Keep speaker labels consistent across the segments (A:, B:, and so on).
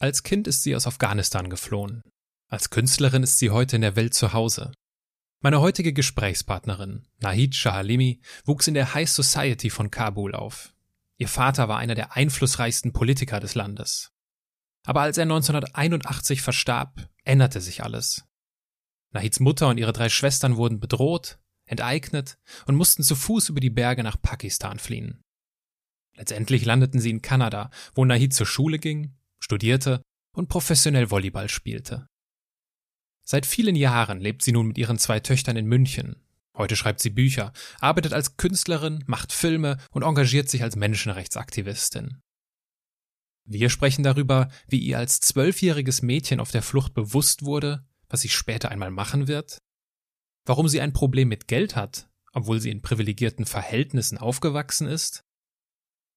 A: Als Kind ist sie aus Afghanistan geflohen. Als Künstlerin ist sie heute in der Welt zu Hause. Meine heutige Gesprächspartnerin, Nahid Shahalimi, wuchs in der High Society von Kabul auf. Ihr Vater war einer der einflussreichsten Politiker des Landes. Aber als er 1981 verstarb, änderte sich alles. Nahids Mutter und ihre drei Schwestern wurden bedroht, enteignet und mussten zu Fuß über die Berge nach Pakistan fliehen. Letztendlich landeten sie in Kanada, wo Nahid zur Schule ging, studierte und professionell Volleyball spielte. Seit vielen Jahren lebt sie nun mit ihren zwei Töchtern in München. Heute schreibt sie Bücher, arbeitet als Künstlerin, macht Filme und engagiert sich als Menschenrechtsaktivistin. Wir sprechen darüber, wie ihr als zwölfjähriges Mädchen auf der Flucht bewusst wurde, was sie später einmal machen wird, warum sie ein Problem mit Geld hat, obwohl sie in privilegierten Verhältnissen aufgewachsen ist,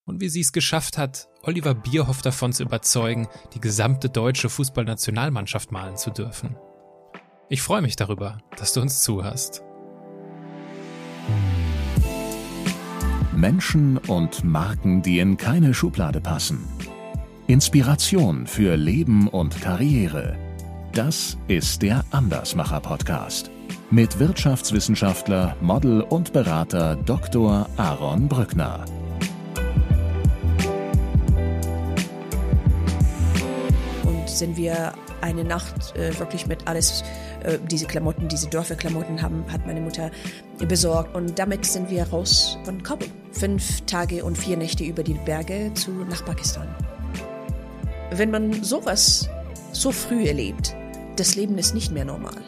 A: und wie sie es geschafft hat, Oliver Bierhoff davon zu überzeugen, die gesamte deutsche Fußballnationalmannschaft malen zu dürfen. Ich freue mich darüber, dass du uns zuhörst.
B: Menschen und Marken, die in keine Schublade passen. Inspiration für Leben und Karriere. Das ist der Andersmacher Podcast mit Wirtschaftswissenschaftler, Model und Berater Dr. Aaron Brückner.
C: Sind wir eine Nacht äh, wirklich mit alles, äh, diese Klamotten, diese Dörferklamotten haben, hat meine Mutter besorgt. Und damit sind wir raus von Kabul. Fünf Tage und vier Nächte über die Berge zu, nach Pakistan. Wenn man sowas so früh erlebt, das Leben ist nicht mehr normal.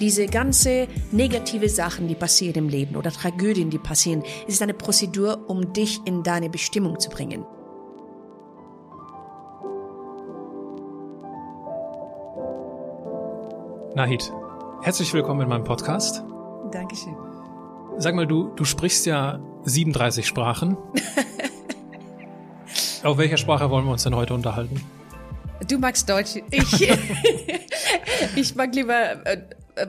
C: Diese ganze negative Sachen, die passieren im Leben oder Tragödien, die passieren, ist eine Prozedur, um dich in deine Bestimmung zu bringen.
A: Nahid, herzlich willkommen in meinem Podcast.
C: Dankeschön.
A: Sag mal, du, du sprichst ja 37 Sprachen. Auf welcher Sprache wollen wir uns denn heute unterhalten?
C: Du magst Deutsch. Ich, ich mag lieber äh, äh,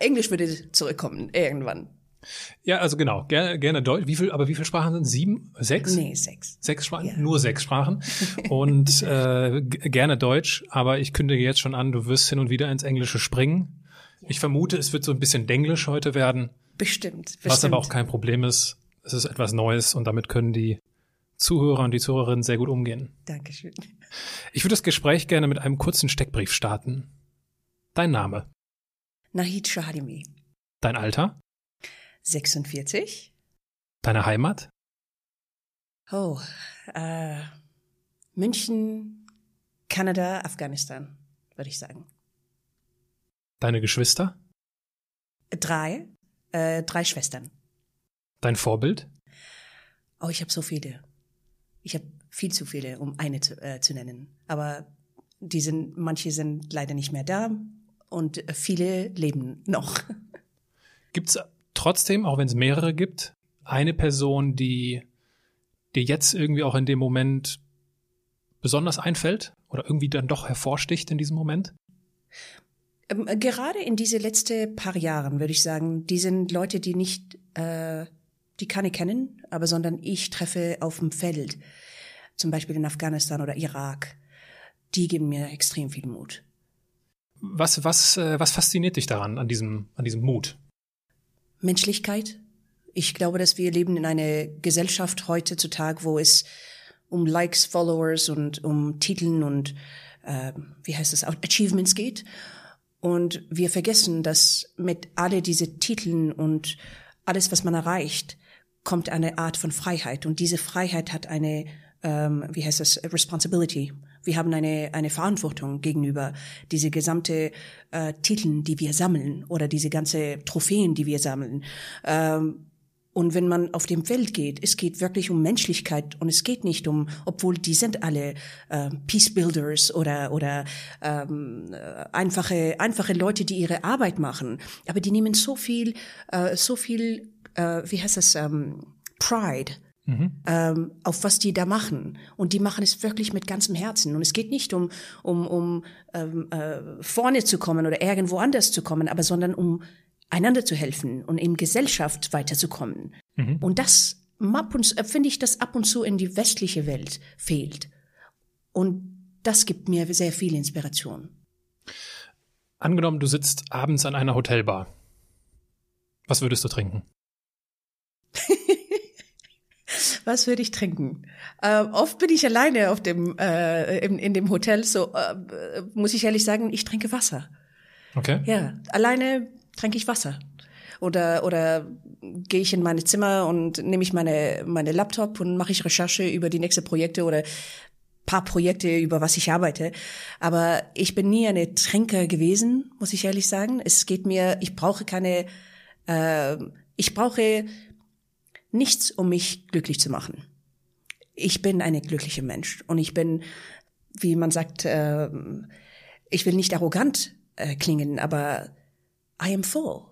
C: Englisch würde zurückkommen irgendwann.
A: Ja, also genau, gerne, gerne Deutsch. Wie viel, aber wie viele Sprachen sind Sieben? Sechs?
C: Nee, sechs.
A: Sechs Sprachen? Ja. Nur sechs Sprachen. Und äh, gerne Deutsch, aber ich kündige jetzt schon an, du wirst hin und wieder ins Englische springen. Ich vermute, es wird so ein bisschen Denglisch heute werden.
C: Bestimmt, bestimmt.
A: Was aber auch kein Problem ist. Es ist etwas Neues und damit können die Zuhörer und die Zuhörerinnen sehr gut umgehen.
C: Dankeschön.
A: Ich würde das Gespräch gerne mit einem kurzen Steckbrief starten. Dein Name?
C: Nahid Shahadimi.
A: Dein Alter?
C: 46.
A: Deine Heimat?
C: Oh, äh, München, Kanada, Afghanistan, würde ich sagen.
A: Deine Geschwister?
C: Drei, äh, drei Schwestern.
A: Dein Vorbild?
C: Oh, ich habe so viele. Ich habe viel zu viele, um eine zu, äh, zu nennen. Aber die sind, manche sind leider nicht mehr da und viele leben noch.
A: Gibt's trotzdem, auch wenn es mehrere gibt, eine Person, die dir jetzt irgendwie auch in dem Moment besonders einfällt oder irgendwie dann doch hervorsticht in diesem Moment?
C: Ähm, gerade in diese letzten paar Jahren würde ich sagen, die sind Leute, die nicht, äh, die kann ich kennen, aber sondern ich treffe auf dem Feld, zum Beispiel in Afghanistan oder Irak. Die geben mir extrem viel Mut.
A: Was, was, äh, was fasziniert dich daran, an diesem, an diesem Mut?
C: Menschlichkeit. Ich glaube, dass wir leben in einer Gesellschaft heutzutage, wo es um Likes, Followers und um Titeln und äh, wie heißt es, Achievements geht. Und wir vergessen, dass mit alle diese Titeln und alles, was man erreicht, kommt eine Art von Freiheit. Und diese Freiheit hat eine, ähm, wie heißt das, Responsibility. Wir haben eine, eine Verantwortung gegenüber diese gesamte äh, Titeln, die wir sammeln oder diese ganze Trophäen, die wir sammeln. Ähm, und wenn man auf dem Feld geht, es geht wirklich um Menschlichkeit und es geht nicht um, obwohl die sind alle äh, Peace Builders oder oder ähm, äh, einfache einfache Leute, die ihre Arbeit machen, aber die nehmen so viel äh, so viel äh, wie heißt das ähm, Pride Mhm. Ähm, auf was die da machen. Und die machen es wirklich mit ganzem Herzen. Und es geht nicht um, um, um ähm, äh, vorne zu kommen oder irgendwo anders zu kommen, aber sondern um einander zu helfen und in Gesellschaft weiterzukommen. Mhm. Und das äh, finde ich, das ab und zu in die westliche Welt fehlt. Und das gibt mir sehr viel Inspiration.
A: Angenommen, du sitzt abends an einer Hotelbar. Was würdest du trinken?
C: Was würde ich trinken? Äh, oft bin ich alleine auf dem äh, in, in dem Hotel, so äh, muss ich ehrlich sagen, ich trinke Wasser.
A: Okay.
C: Ja, alleine trinke ich Wasser. Oder oder gehe ich in meine Zimmer und nehme ich meine meine Laptop und mache ich Recherche über die nächsten Projekte oder paar Projekte, über was ich arbeite. Aber ich bin nie eine Trinker gewesen, muss ich ehrlich sagen. Es geht mir, ich brauche keine, äh, ich brauche nichts, um mich glücklich zu machen. Ich bin eine glückliche Mensch und ich bin, wie man sagt, äh, ich will nicht arrogant äh, klingen, aber I am full.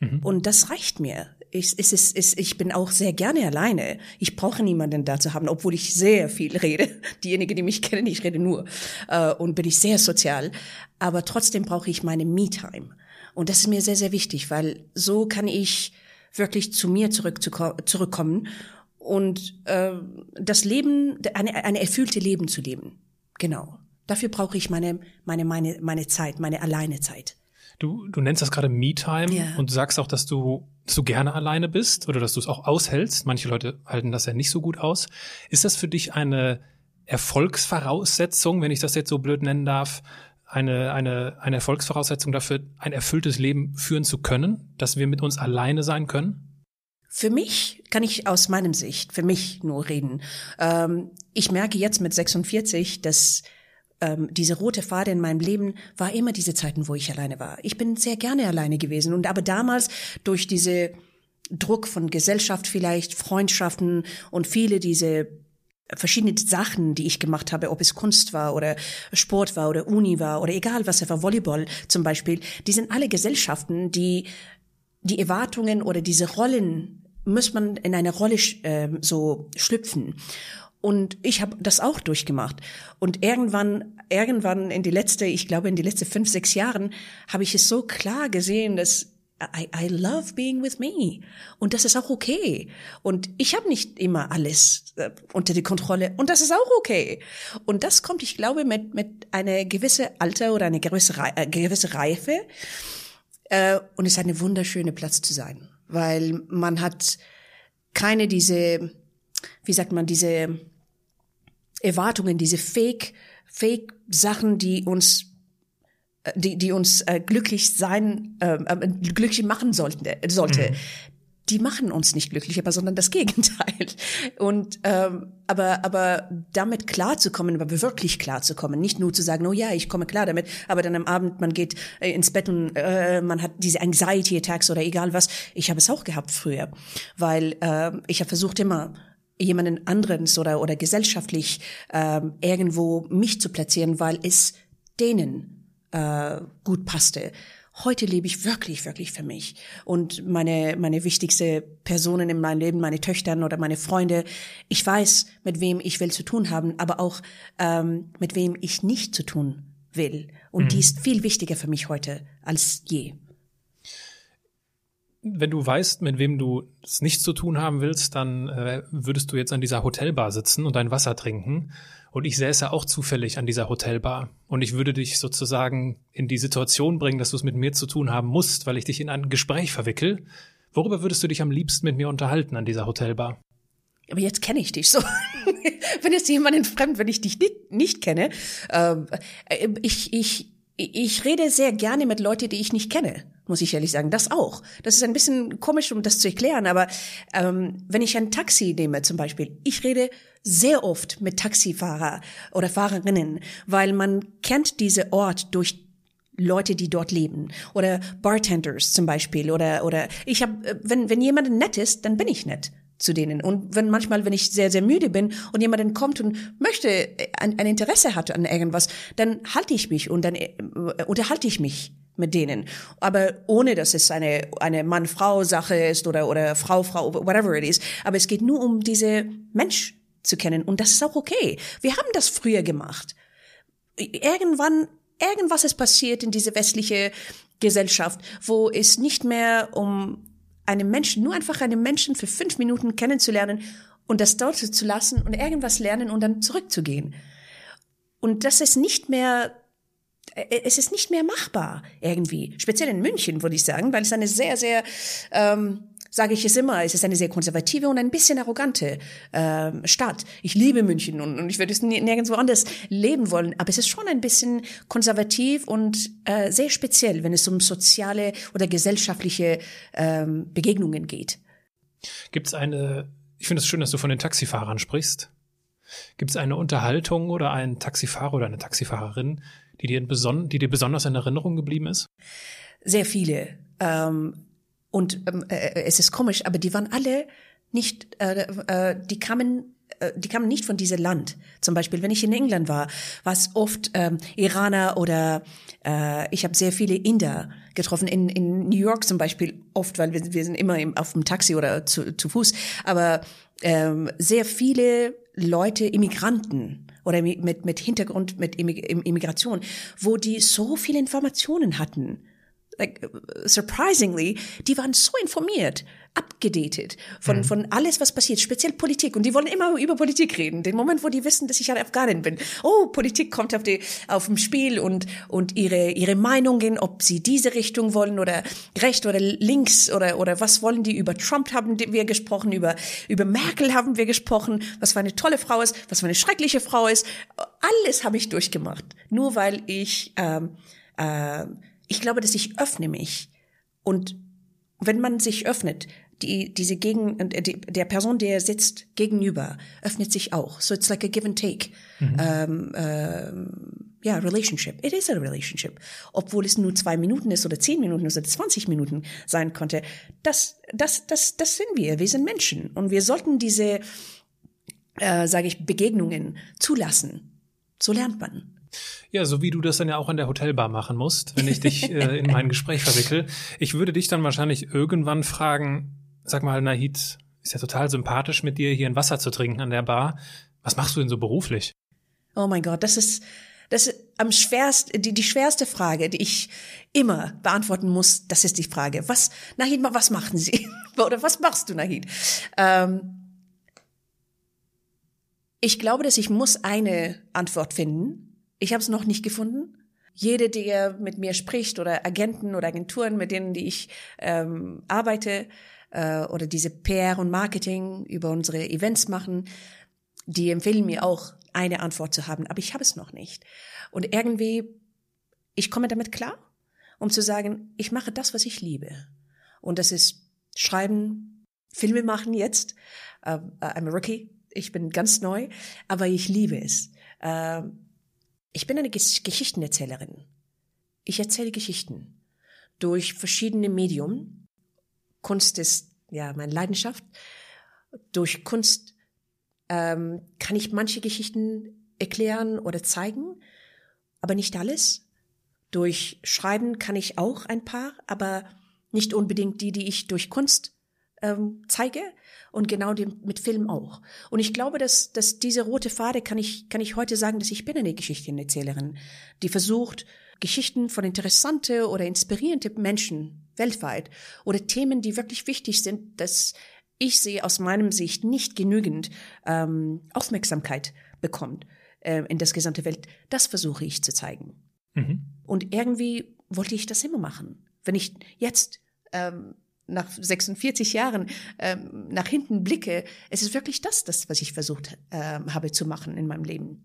C: Mhm. Und das reicht mir. Ich, es ist, es, ich bin auch sehr gerne alleine. Ich brauche niemanden da zu haben, obwohl ich sehr viel rede. Diejenigen, die mich kennen, ich rede nur äh, und bin ich sehr sozial. Aber trotzdem brauche ich meine Me-Time. Und das ist mir sehr, sehr wichtig, weil so kann ich wirklich zu mir zurück, zu, zurückkommen und äh, das Leben, eine, eine erfüllte Leben zu leben. Genau. Dafür brauche ich meine, meine, meine, meine Zeit, meine Alleinezeit.
A: Du, du nennst das gerade Me-Time
C: Ja.
A: und du sagst auch, dass du, dass du gerne alleine bist oder dass du es auch aushältst. Manche Leute halten das ja nicht so gut aus. Ist das für dich eine Erfolgsvoraussetzung, wenn ich das jetzt so blöd nennen darf, eine, eine, eine Erfolgsvoraussetzung dafür, ein erfülltes Leben führen zu können, dass wir mit uns alleine sein können?
C: Für mich kann ich aus meinem Sicht, für mich nur reden. Ähm, ich merke jetzt mit 46, dass ähm, diese rote Pfade in meinem Leben war immer diese Zeiten, wo ich alleine war. Ich bin sehr gerne alleine gewesen und aber damals durch diese Druck von Gesellschaft vielleicht, Freundschaften und viele diese verschiedene Sachen, die ich gemacht habe, ob es Kunst war oder Sport war oder Uni war oder egal was es war, Volleyball zum Beispiel, die sind alle Gesellschaften, die die Erwartungen oder diese Rollen muss man in eine Rolle äh, so schlüpfen. Und ich habe das auch durchgemacht. Und irgendwann, irgendwann in die letzte, ich glaube in die letzte fünf, sechs Jahren, habe ich es so klar gesehen, dass I, I love being with me. Und das ist auch okay. Und ich habe nicht immer alles äh, unter die Kontrolle. Und das ist auch okay. Und das kommt, ich glaube, mit, mit einer gewisse Alter oder eine gewisse, Rei- äh, gewisse Reife. Äh, und es ist eine wunderschöne Platz zu sein. Weil man hat keine diese, wie sagt man, diese Erwartungen, diese Fake, Fake Sachen, die uns die, die uns äh, glücklich sein, äh, äh, glücklich machen sollten, äh, sollte, die machen uns nicht glücklich, aber sondern das Gegenteil. Und ähm, aber aber damit klarzukommen, aber wirklich klarzukommen, nicht nur zu sagen, oh ja, ich komme klar damit, aber dann am Abend man geht äh, ins Bett und äh, man hat diese Anxiety Attacks oder egal was. Ich habe es auch gehabt früher, weil äh, ich habe versucht immer jemanden anderens oder oder gesellschaftlich ähm, irgendwo mich zu platzieren, weil es denen äh, gut passte. Heute lebe ich wirklich, wirklich für mich. Und meine, meine wichtigste Personen in meinem Leben, meine Töchtern oder meine Freunde, ich weiß, mit wem ich will zu tun haben, aber auch ähm, mit wem ich nicht zu tun will. Und die ist viel wichtiger für mich heute als je.
A: Wenn du weißt, mit wem du es nichts zu tun haben willst, dann äh, würdest du jetzt an dieser Hotelbar sitzen und dein Wasser trinken. Und ich säße auch zufällig an dieser Hotelbar. Und ich würde dich sozusagen in die Situation bringen, dass du es mit mir zu tun haben musst, weil ich dich in ein Gespräch verwickel. Worüber würdest du dich am liebsten mit mir unterhalten an dieser Hotelbar?
C: Aber jetzt kenne ich dich so. wenn jetzt jemanden fremd, wenn ich dich nicht, nicht kenne, ähm, äh, ich, ich, ich rede sehr gerne mit Leuten, die ich nicht kenne, muss ich ehrlich sagen. Das auch. Das ist ein bisschen komisch, um das zu erklären, aber ähm, wenn ich ein Taxi nehme zum Beispiel, ich rede sehr oft mit Taxifahrer oder Fahrerinnen, weil man kennt diese Ort durch Leute, die dort leben oder Bartenders zum Beispiel oder oder ich habe, wenn wenn jemand nett ist, dann bin ich nett zu denen und wenn manchmal, wenn ich sehr sehr müde bin und jemand kommt und möchte ein, ein Interesse hat an irgendwas, dann halte ich mich und dann äh, unterhalte ich mich mit denen, aber ohne dass es eine eine Mann-Frau-Sache ist oder oder Frau-Frau, whatever it is. Aber es geht nur um diese Mensch zu kennen und das ist auch okay. Wir haben das früher gemacht irgendwann, irgendwas ist passiert in diese westliche Gesellschaft, wo es nicht mehr um einen Menschen, nur einfach einen Menschen für fünf Minuten kennenzulernen und das dort zu lassen und irgendwas lernen und dann zurückzugehen. und das ist nicht mehr es ist nicht mehr machbar irgendwie. Speziell in München, würde ich sagen, weil es eine sehr, sehr, ähm, sage ich es immer, es ist eine sehr konservative und ein bisschen arrogante ähm, Stadt. Ich liebe München und, und ich würde es nirgendwo anders leben wollen, aber es ist schon ein bisschen konservativ und äh, sehr speziell, wenn es um soziale oder gesellschaftliche ähm, Begegnungen geht.
A: Gibt es eine, ich finde es schön, dass du von den Taxifahrern sprichst. Gibt es eine Unterhaltung oder einen Taxifahrer oder eine Taxifahrerin, die dir, die dir besonders in Erinnerung geblieben ist?
C: Sehr viele. Ähm, und ähm, äh, es ist komisch, aber die waren alle nicht, äh, äh, die kamen äh, die kamen nicht von diesem Land. Zum Beispiel, wenn ich in England war, war es oft ähm, Iraner oder äh, ich habe sehr viele Inder getroffen. In, in New York zum Beispiel oft, weil wir, wir sind immer im, auf dem Taxi oder zu, zu Fuß. Aber ähm, sehr viele Leute, Immigranten oder mit, mit Hintergrund, mit Immigration, wo die so viele Informationen hatten. Like, surprisingly, die waren so informiert abgedatet von, mhm. von alles, was passiert, speziell Politik. Und die wollen immer über Politik reden. Den Moment, wo die wissen, dass ich eine Afghanin bin. Oh, Politik kommt auf, die, auf dem Spiel und, und ihre, ihre Meinungen, ob sie diese Richtung wollen oder recht oder links oder, oder was wollen die. Über Trump haben wir gesprochen, über, über Merkel haben wir gesprochen, was für eine tolle Frau ist, was für eine schreckliche Frau ist. Alles habe ich durchgemacht. Nur weil ich, ähm, äh, ich glaube, dass ich öffne mich. Und wenn man sich öffnet, die, diese Gegen, äh, die, der Person, der sitzt gegenüber, öffnet sich auch. So it's like a give and take. Mhm. Ähm, ähm, ja, relationship. It is a relationship. Obwohl es nur zwei Minuten ist oder zehn Minuten oder 20 Minuten sein konnte. Das, das, das, das sind wir. Wir sind Menschen. Und wir sollten diese, äh, sage ich, Begegnungen zulassen. So lernt man.
A: Ja, so wie du das dann ja auch an der Hotelbar machen musst, wenn ich dich äh, in mein Gespräch verwickel. Ich würde dich dann wahrscheinlich irgendwann fragen, Sag mal, Nahid, ist ja total sympathisch mit dir hier ein Wasser zu trinken an der Bar. Was machst du denn so beruflich?
C: Oh mein Gott, das ist, das ist am schwersten, die, die schwerste Frage, die ich immer beantworten muss, das ist die Frage. Was, Nahid, was machen Sie? Oder was machst du, Nahid? Ähm, ich glaube, dass ich muss eine Antwort finden. Ich habe es noch nicht gefunden. Jede, der mit mir spricht oder Agenten oder Agenturen, mit denen die ich ähm, arbeite, äh, oder diese PR und Marketing über unsere Events machen, die empfehlen mir auch eine Antwort zu haben, aber ich habe es noch nicht. Und irgendwie, ich komme damit klar, um zu sagen, ich mache das, was ich liebe. Und das ist Schreiben, Filme machen jetzt. Uh, I'm a rookie. Ich bin ganz neu, aber ich liebe es. Uh, ich bin eine Geschichtenerzählerin. Ich erzähle Geschichten durch verschiedene Medien Kunst ist ja meine Leidenschaft. Durch Kunst ähm, kann ich manche Geschichten erklären oder zeigen, aber nicht alles. Durch Schreiben kann ich auch ein paar, aber nicht unbedingt die, die ich durch Kunst ähm, zeige und genau dem, mit Film auch. Und ich glaube, dass, dass diese rote Pfade kann ich, kann ich heute sagen, dass ich bin eine Geschichtenerzählerin, die versucht, Geschichten von interessante oder inspirierende Menschen weltweit oder Themen, die wirklich wichtig sind, dass ich sehe aus meinem Sicht nicht genügend ähm, Aufmerksamkeit bekommt äh, in das gesamte Welt. Das versuche ich zu zeigen. Mhm. Und irgendwie wollte ich das immer machen. Wenn ich jetzt ähm, nach 46 Jahren ähm, nach hinten blicke, es ist wirklich das, das, was ich versucht äh, habe zu machen in meinem Leben.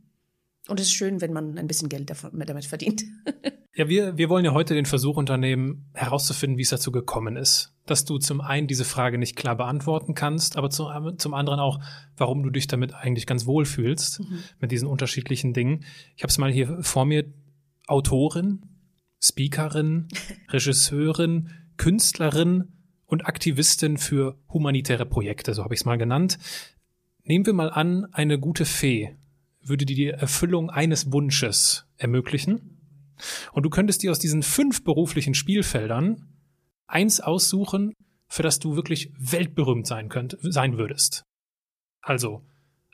C: Und es ist schön, wenn man ein bisschen Geld damit verdient.
A: ja, wir, wir wollen ja heute den Versuch unternehmen, herauszufinden, wie es dazu gekommen ist. Dass du zum einen diese Frage nicht klar beantworten kannst, aber zum, zum anderen auch, warum du dich damit eigentlich ganz wohl fühlst, mhm. mit diesen unterschiedlichen Dingen. Ich habe es mal hier vor mir, Autorin, Speakerin, Regisseurin, Künstlerin und Aktivistin für humanitäre Projekte, so habe ich es mal genannt. Nehmen wir mal an, eine gute Fee würde dir die Erfüllung eines Wunsches ermöglichen. Und du könntest dir aus diesen fünf beruflichen Spielfeldern eins aussuchen, für das du wirklich weltberühmt sein könnt, sein würdest. Also,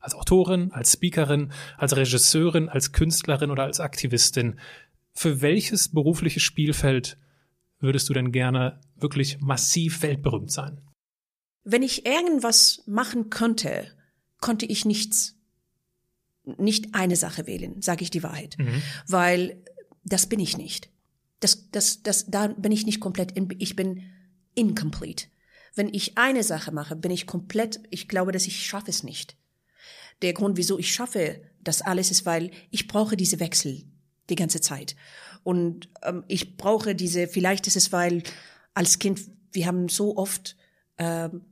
A: als Autorin, als Speakerin, als Regisseurin, als Künstlerin oder als Aktivistin. Für welches berufliche Spielfeld würdest du denn gerne wirklich massiv weltberühmt sein?
C: Wenn ich irgendwas machen könnte, konnte ich nichts nicht eine Sache wählen, sage ich die Wahrheit, mhm. weil das bin ich nicht. Das, das, das, da bin ich nicht komplett, in, ich bin incomplete. Wenn ich eine Sache mache, bin ich komplett, ich glaube, dass ich schaffe es nicht. Der Grund, wieso ich schaffe das alles, ist, weil ich brauche diese Wechsel die ganze Zeit. Und ähm, ich brauche diese, vielleicht ist es, weil als Kind, wir haben so oft ähm,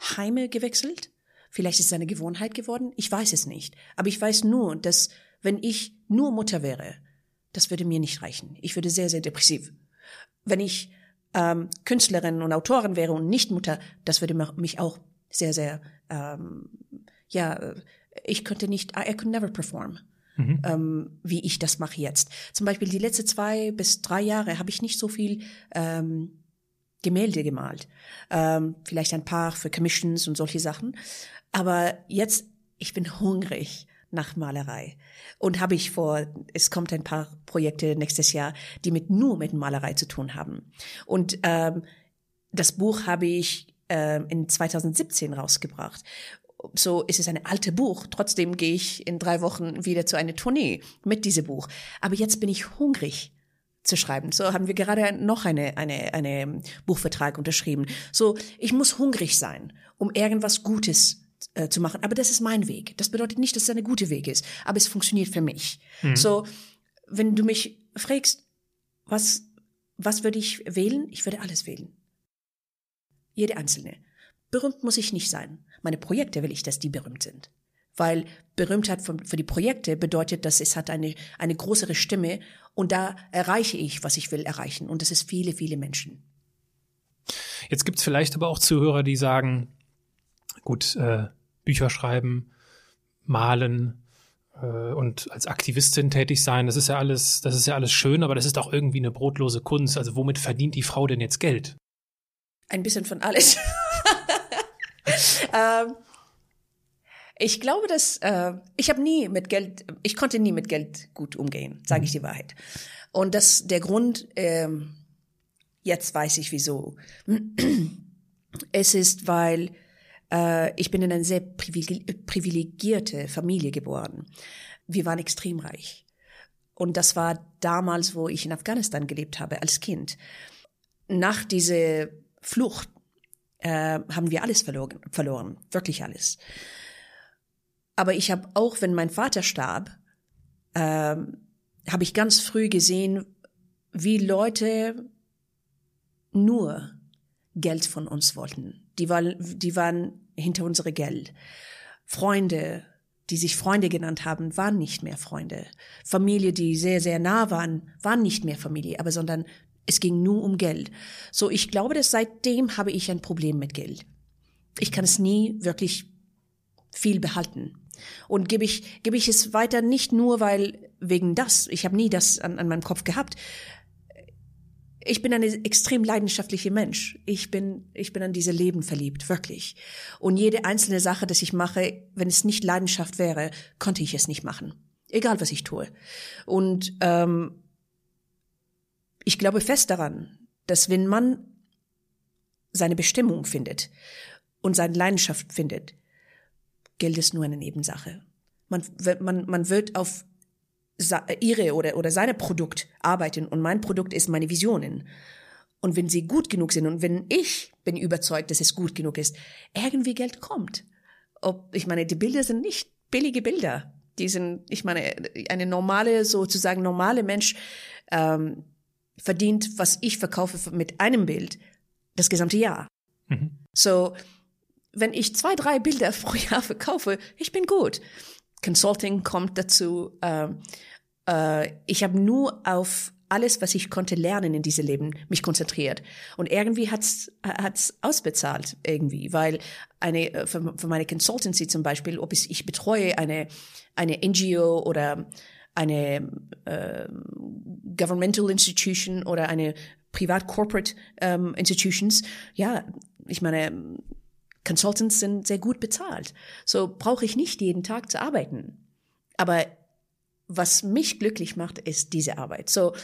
C: Heime gewechselt. Vielleicht ist es eine Gewohnheit geworden. Ich weiß es nicht. Aber ich weiß nur, dass wenn ich nur Mutter wäre, das würde mir nicht reichen. Ich würde sehr, sehr depressiv. Wenn ich ähm, Künstlerin und Autorin wäre und nicht Mutter, das würde mich auch sehr, sehr, ähm, ja, ich könnte nicht, I could never perform. Mhm. Ähm, wie ich das mache jetzt. Zum Beispiel die letzten zwei bis drei Jahre habe ich nicht so viel ähm, Gemälde gemalt. Ähm, vielleicht ein paar für Commissions und solche Sachen. Aber jetzt, ich bin hungrig nach Malerei. Und habe ich vor, es kommt ein paar Projekte nächstes Jahr, die mit nur mit Malerei zu tun haben. Und ähm, das Buch habe ich äh, in 2017 rausgebracht. So ist es ein altes Buch. Trotzdem gehe ich in drei Wochen wieder zu einer Tournee mit diesem Buch. Aber jetzt bin ich hungrig zu schreiben. So haben wir gerade noch eine, eine, eine Buchvertrag unterschrieben. So, ich muss hungrig sein, um irgendwas Gutes äh, zu machen. Aber das ist mein Weg. Das bedeutet nicht, dass es ein guter Weg ist, aber es funktioniert für mich. Mhm. So, wenn du mich fragst, was, was würde ich wählen? Ich würde alles wählen. Jede einzelne. Berühmt muss ich nicht sein. Meine Projekte will ich, dass die berühmt sind. Weil Berühmtheit für, die Projekte bedeutet, dass es hat eine, eine größere Stimme und da erreiche ich, was ich will erreichen. Und das ist viele, viele Menschen.
A: Jetzt gibt es vielleicht aber auch Zuhörer, die sagen, gut, äh, Bücher schreiben, malen äh, und als Aktivistin tätig sein, das ist ja alles, das ist ja alles schön, aber das ist auch irgendwie eine brotlose Kunst. Also womit verdient die Frau denn jetzt Geld?
C: Ein bisschen von alles. ähm, ich glaube, dass äh, ich habe nie mit Geld, ich konnte nie mit Geld gut umgehen, sage ich die Wahrheit. Und das der Grund. Äh, jetzt weiß ich wieso. Es ist, weil äh, ich bin in eine sehr privilegierte Familie geboren. Wir waren extrem reich. Und das war damals, wo ich in Afghanistan gelebt habe, als Kind. Nach dieser Flucht äh, haben wir alles verloren, verloren, wirklich alles. Aber ich habe auch, wenn mein Vater starb, äh, habe ich ganz früh gesehen, wie Leute nur Geld von uns wollten. Die, war, die waren hinter unsere Geld. Freunde, die sich Freunde genannt haben, waren nicht mehr Freunde. Familie, die sehr, sehr nah waren, waren nicht mehr Familie, aber sondern es ging nur um Geld. So, ich glaube, dass seitdem habe ich ein Problem mit Geld. Ich kann es nie wirklich viel behalten. Und gebe ich, gebe ich es weiter nicht nur, weil wegen das, ich habe nie das an, an meinem Kopf gehabt, ich bin eine extrem leidenschaftliche Mensch. Ich bin, ich bin an diese Leben verliebt, wirklich. Und jede einzelne Sache, das ich mache, wenn es nicht Leidenschaft wäre, konnte ich es nicht machen. Egal, was ich tue. Und ähm, ich glaube fest daran, dass wenn man seine Bestimmung findet und seine Leidenschaft findet, Geld ist nur eine Nebensache. Man, man, man wird auf ihre oder, oder seine Produkt arbeiten und mein Produkt ist meine Visionen. Und wenn sie gut genug sind und wenn ich bin überzeugt, dass es gut genug ist, irgendwie Geld kommt. Ob, ich meine, die Bilder sind nicht billige Bilder. Die sind, ich meine, eine normale, sozusagen normale Mensch ähm, verdient, was ich verkaufe mit einem Bild, das gesamte Jahr. Mhm. So, wenn ich zwei, drei Bilder pro Jahr verkaufe, ich bin gut. Consulting kommt dazu. Äh, äh, ich habe nur auf alles, was ich konnte lernen in diesem Leben, mich konzentriert. Und irgendwie hat's hat's ausbezahlt irgendwie, weil eine äh, für, für meine Consultancy zum Beispiel, ob ich, ich betreue eine eine NGO oder eine äh, governmental institution oder eine privat corporate ähm, institutions, ja, ich meine Consultants sind sehr gut bezahlt. So brauche ich nicht jeden Tag zu arbeiten. Aber was mich glücklich macht, ist diese Arbeit. So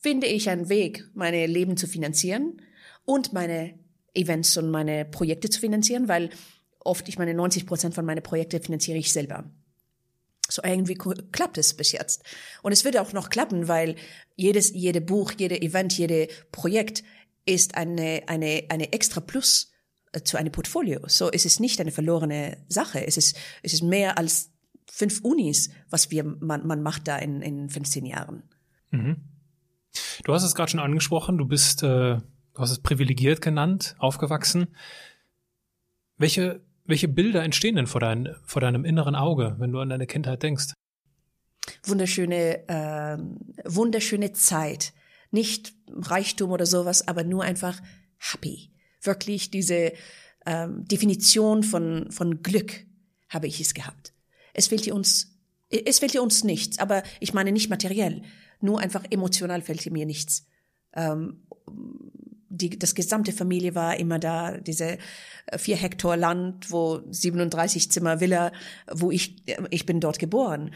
C: finde ich einen Weg, meine Leben zu finanzieren und meine Events und meine Projekte zu finanzieren, weil oft, ich meine, 90 Prozent von meinen Projekten finanziere ich selber. So irgendwie klappt es bis jetzt. Und es wird auch noch klappen, weil jedes, jede Buch, jede Event, jede Projekt ist eine, eine, eine extra Plus äh, zu einem Portfolio. So es ist nicht eine verlorene Sache. Es ist, es ist mehr als fünf Unis, was wir, man, man macht da in, in 15 Jahren. Mhm.
A: Du hast es gerade schon angesprochen, du bist, äh, du hast es privilegiert genannt, aufgewachsen. Welche, welche Bilder entstehen denn vor, dein, vor deinem inneren Auge, wenn du an deine Kindheit denkst?
C: Wunderschöne, äh, wunderschöne Zeit. Nicht Reichtum oder sowas, aber nur einfach happy. Wirklich diese ähm, Definition von, von Glück habe ich es gehabt. Es fehlte uns, es fehlte uns nichts, aber ich meine nicht materiell, nur einfach emotional fehlte mir nichts. Ähm, die, das gesamte Familie war immer da, diese äh, vier Hektar Land, wo 37 Zimmer Villa, wo ich, ich bin dort geboren.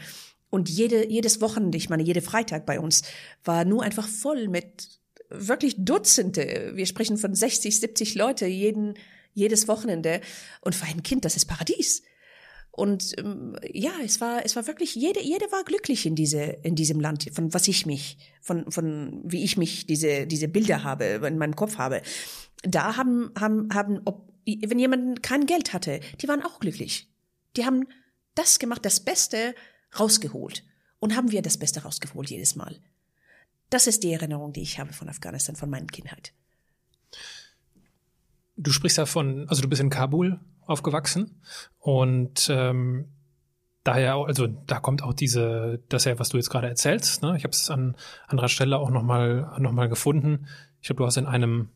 C: Und jede, jedes Wochenende, ich meine, jede Freitag bei uns war nur einfach voll mit wirklich Dutzende. Wir sprechen von 60, 70 Leute jeden, jedes Wochenende. Und für ein Kind, das ist Paradies. Und ähm, ja, es war, es war wirklich, jede, jede war glücklich in diese, in diesem Land, von was ich mich, von, von wie ich mich diese, diese Bilder habe, in meinem Kopf habe. Da haben, haben, haben, ob, wenn jemand kein Geld hatte, die waren auch glücklich. Die haben das gemacht, das Beste rausgeholt. Und haben wir das Beste rausgeholt jedes Mal. Das ist die Erinnerung, die ich habe von Afghanistan, von meiner Kindheit.
A: Du sprichst ja von, also du bist in Kabul aufgewachsen und ähm, daher, also da kommt auch diese, das ja, was du jetzt gerade erzählst. Ne? Ich habe es an anderer Stelle auch nochmal noch mal gefunden. Ich glaube, du hast in einem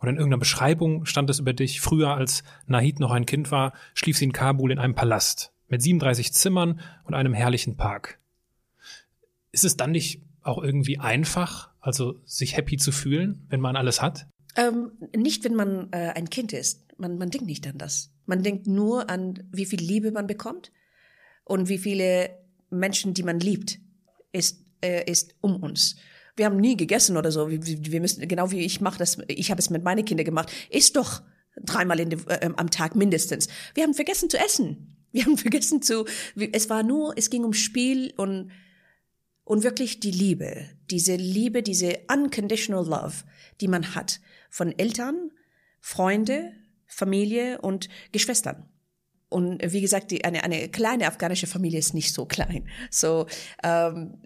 A: oder in irgendeiner Beschreibung stand es über dich. Früher, als Nahid noch ein Kind war, schlief sie in Kabul in einem Palast mit 37 Zimmern und einem herrlichen Park. Ist es dann nicht auch irgendwie einfach, also sich happy zu fühlen, wenn man alles hat?
C: Ähm, nicht, wenn man äh, ein Kind ist. Man, man denkt nicht an das. Man denkt nur an, wie viel Liebe man bekommt und wie viele Menschen, die man liebt, ist, äh, ist um uns. Wir haben nie gegessen oder so. Wir, wir müssen, genau wie ich mache das, ich habe es mit meinen Kindern gemacht, ist doch dreimal de, äh, am Tag mindestens. Wir haben vergessen zu essen. Wir haben vergessen zu, es war nur, es ging um Spiel und, und wirklich die Liebe. Diese Liebe, diese unconditional love, die man hat von Eltern, Freunde, Familie und Geschwistern. Und wie gesagt, die, eine, eine kleine afghanische Familie ist nicht so klein. So ähm,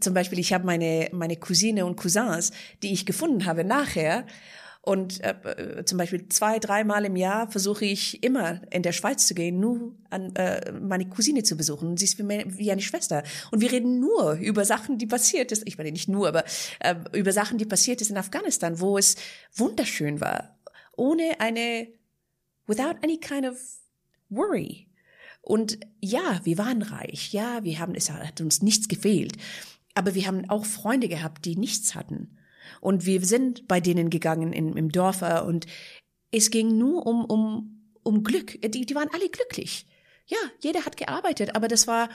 C: zum Beispiel, ich habe meine, meine Cousine und Cousins, die ich gefunden habe nachher. Und äh, zum Beispiel zwei, dreimal im Jahr versuche ich immer in der Schweiz zu gehen, nur an äh, meine Cousine zu besuchen. Sie ist wie, wie eine Schwester. Und wir reden nur über Sachen, die passiert ist. Ich meine nicht nur, aber äh, über Sachen, die passiert ist in Afghanistan, wo es wunderschön war, ohne eine without any kind of worry. Und ja, wir waren reich. Ja, wir haben, es hat uns nichts gefehlt. Aber wir haben auch Freunde gehabt, die nichts hatten. Und wir sind bei denen gegangen in, im Dorfer und es ging nur um, um, um Glück. Die, die waren alle glücklich. Ja, jeder hat gearbeitet, aber das war,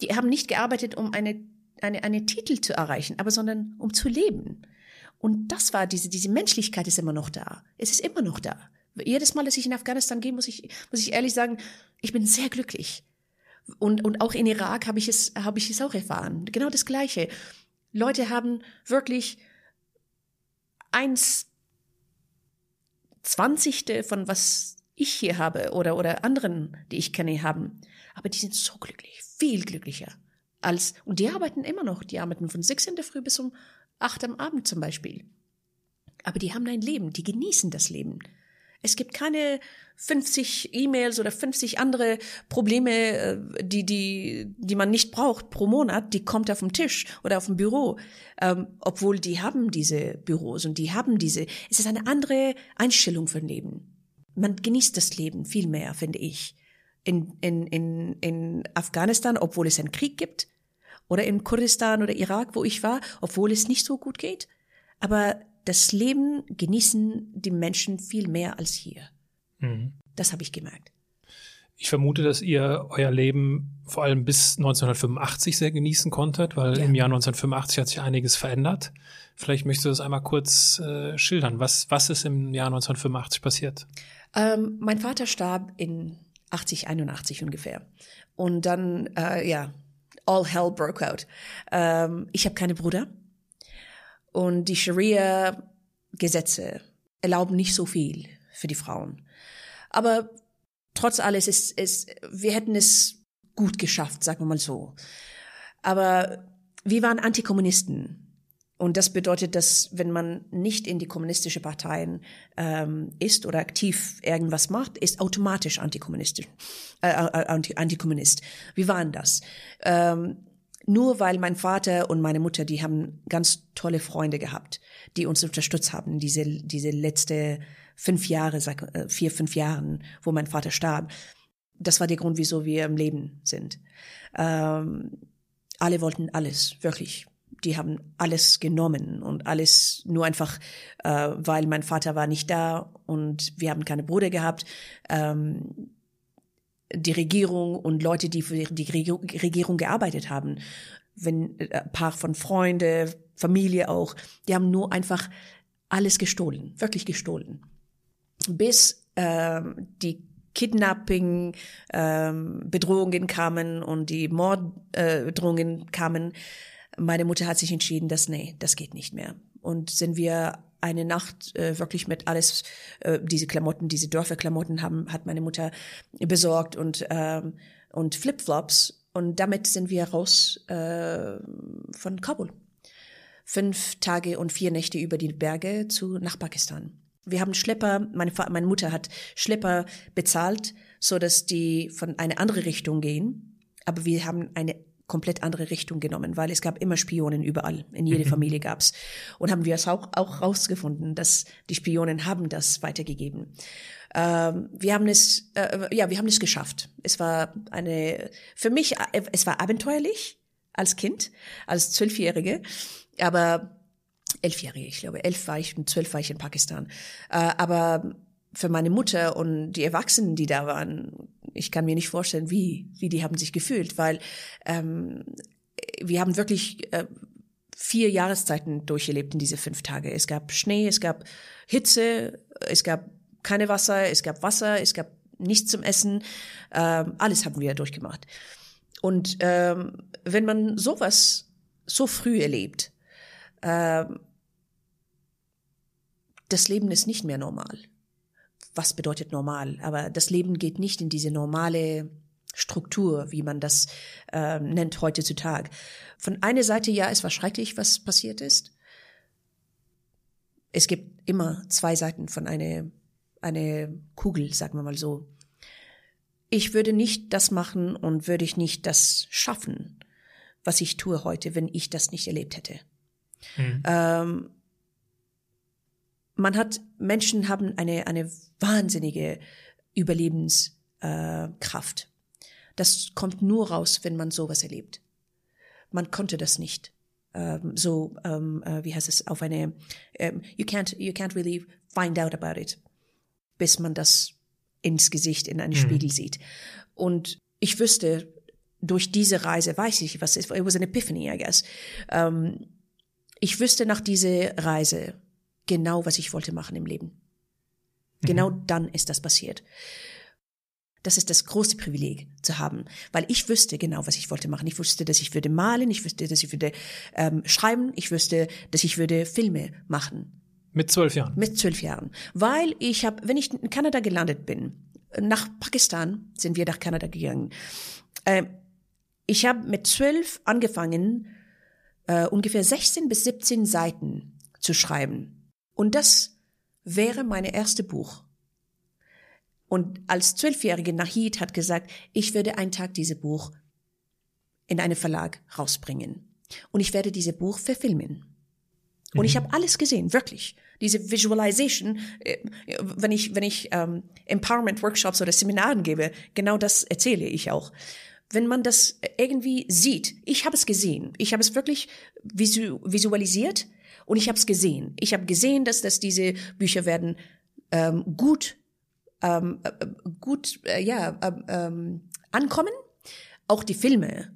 C: die haben nicht gearbeitet, um eine, eine, eine Titel zu erreichen, aber sondern um zu leben. Und das war diese, diese Menschlichkeit ist immer noch da. Es ist immer noch da. Jedes Mal, dass ich in Afghanistan gehe, muss ich, muss ich ehrlich sagen, ich bin sehr glücklich. Und, und auch in Irak habe ich es, habe ich es auch erfahren. Genau das Gleiche. Leute haben wirklich eins Zwanzigste von was ich hier habe oder, oder anderen, die ich kenne, haben. Aber die sind so glücklich, viel glücklicher als, und die arbeiten immer noch. Die arbeiten von sechs in der Früh bis um acht am Abend zum Beispiel. Aber die haben ein Leben, die genießen das Leben. Es gibt keine 50 E-Mails oder 50 andere Probleme, äh, die, die, die man nicht braucht pro Monat, die kommt auf dem Tisch oder auf dem Büro. Ähm, obwohl die haben diese Büros und die haben diese, es ist eine andere Einstellung für Leben. Man genießt das Leben viel mehr, finde ich. In, in, in, in Afghanistan, obwohl es einen Krieg gibt, oder in Kurdistan oder Irak, wo ich war, obwohl es nicht so gut geht. Aber das Leben genießen die Menschen viel mehr als hier. Mhm. Das habe ich gemerkt.
A: Ich vermute, dass ihr euer Leben vor allem bis 1985 sehr genießen konntet, weil ja. im Jahr 1985 hat sich einiges verändert. Vielleicht möchtest du das einmal kurz äh, schildern. Was, was ist im Jahr 1985 passiert?
C: Ähm, mein Vater starb in 80, 81 ungefähr. Und dann, äh, ja, all hell broke out. Ähm, ich habe keine Brüder und die Scharia-Gesetze erlauben nicht so viel für die Frauen. Aber trotz alles ist, ist wir hätten es gut geschafft, sagen wir mal so. Aber wir waren Antikommunisten. Und das bedeutet, dass wenn man nicht in die kommunistische Parteien ähm, ist oder aktiv irgendwas macht, ist automatisch antikommunistisch, äh, äh, anti, Antikommunist. Wie waren das? Ähm, nur weil mein Vater und meine Mutter, die haben ganz tolle Freunde gehabt, die uns unterstützt haben, diese, diese letzte fünf Jahre, äh, vier, fünf Jahren, wo mein Vater starb. Das war der Grund, wieso wir im Leben sind. Ähm, alle wollten alles, wirklich. Die haben alles genommen und alles nur einfach, äh, weil mein Vater war nicht da und wir haben keine Bruder gehabt. Ähm, die Regierung und Leute, die für die Regierung gearbeitet haben, wenn äh, ein paar von Freunde, Familie auch, die haben nur einfach alles gestohlen, wirklich gestohlen. Bis ähm, die Kidnapping, ähm, Bedrohungen kamen und die Morddrohungen äh, kamen. Meine Mutter hat sich entschieden, dass nee, das geht nicht mehr. Und sind wir eine Nacht äh, wirklich mit alles äh, diese Klamotten, diese Dörferklamotten haben, hat meine Mutter besorgt und ähm, und Flipflops und damit sind wir raus äh, von Kabul. Fünf Tage und vier Nächte über die Berge zu nach Pakistan. Wir haben Schlepper, meine, meine Mutter hat Schlepper bezahlt, so dass die von eine andere Richtung gehen. Aber wir haben eine komplett andere Richtung genommen, weil es gab immer Spionen überall. In jeder mhm. Familie gab's. Und haben wir es auch, auch rausgefunden, dass die Spionen haben das weitergegeben. Ähm, wir haben es, äh, ja, wir haben es geschafft. Es war eine, für mich, äh, es war abenteuerlich als Kind, als Zwölfjährige, aber Elfjährige, ich glaube, elf war ich und zwölf war ich in Pakistan. Äh, aber für meine Mutter und die Erwachsenen, die da waren, ich kann mir nicht vorstellen, wie, wie die haben sich gefühlt, weil ähm, wir haben wirklich äh, vier Jahreszeiten durchgelebt in diese fünf Tage. Es gab Schnee, es gab Hitze, es gab keine Wasser, es gab Wasser, es gab nichts zum Essen, ähm, alles haben wir durchgemacht. Und ähm, wenn man sowas so früh erlebt, ähm, das Leben ist nicht mehr normal. Was bedeutet normal? Aber das Leben geht nicht in diese normale Struktur, wie man das äh, nennt heutzutage. Von einer Seite, ja, es war schrecklich, was passiert ist. Es gibt immer zwei Seiten von einer eine Kugel, sagen wir mal so. Ich würde nicht das machen und würde ich nicht das schaffen, was ich tue heute, wenn ich das nicht erlebt hätte. Mhm. Ähm, man hat, Menschen haben eine, eine wahnsinnige Überlebenskraft. Äh, das kommt nur raus, wenn man sowas erlebt. Man konnte das nicht. Ähm, so, ähm, äh, wie heißt es, auf eine, ähm, you can't, you can't really find out about it, bis man das ins Gesicht in einen mhm. Spiegel sieht. Und ich wüsste, durch diese Reise weiß ich, was ist, it was an epiphany, I guess. Ähm, ich wüsste nach dieser Reise, genau, was ich wollte machen im Leben. Genau mhm. dann ist das passiert. Das ist das große Privileg zu haben, weil ich wüsste genau, was ich wollte machen. Ich wusste, dass ich würde malen, ich wusste, dass ich würde ähm, schreiben, ich wusste, dass ich würde Filme machen.
A: Mit zwölf Jahren.
C: Mit zwölf Jahren, weil ich habe, wenn ich in Kanada gelandet bin, nach Pakistan sind wir nach Kanada gegangen. Äh, ich habe mit zwölf angefangen, äh, ungefähr 16 bis 17 Seiten zu schreiben und das wäre meine erste Buch. Und als Zwölfjährige Nahid hat gesagt, ich werde einen Tag dieses Buch in einen Verlag rausbringen. Und ich werde dieses Buch verfilmen. Und mhm. ich habe alles gesehen, wirklich. Diese Visualization, äh, wenn ich, wenn ich ähm, Empowerment-Workshops oder Seminaren gebe, genau das erzähle ich auch. Wenn man das irgendwie sieht, ich habe es gesehen, ich habe es wirklich visu visualisiert und ich habe es gesehen. Ich habe gesehen, dass, dass diese Bücher werden ähm, gut, ähm, äh, gut, äh, ja, ähm, ähm, ankommen. Auch die Filme,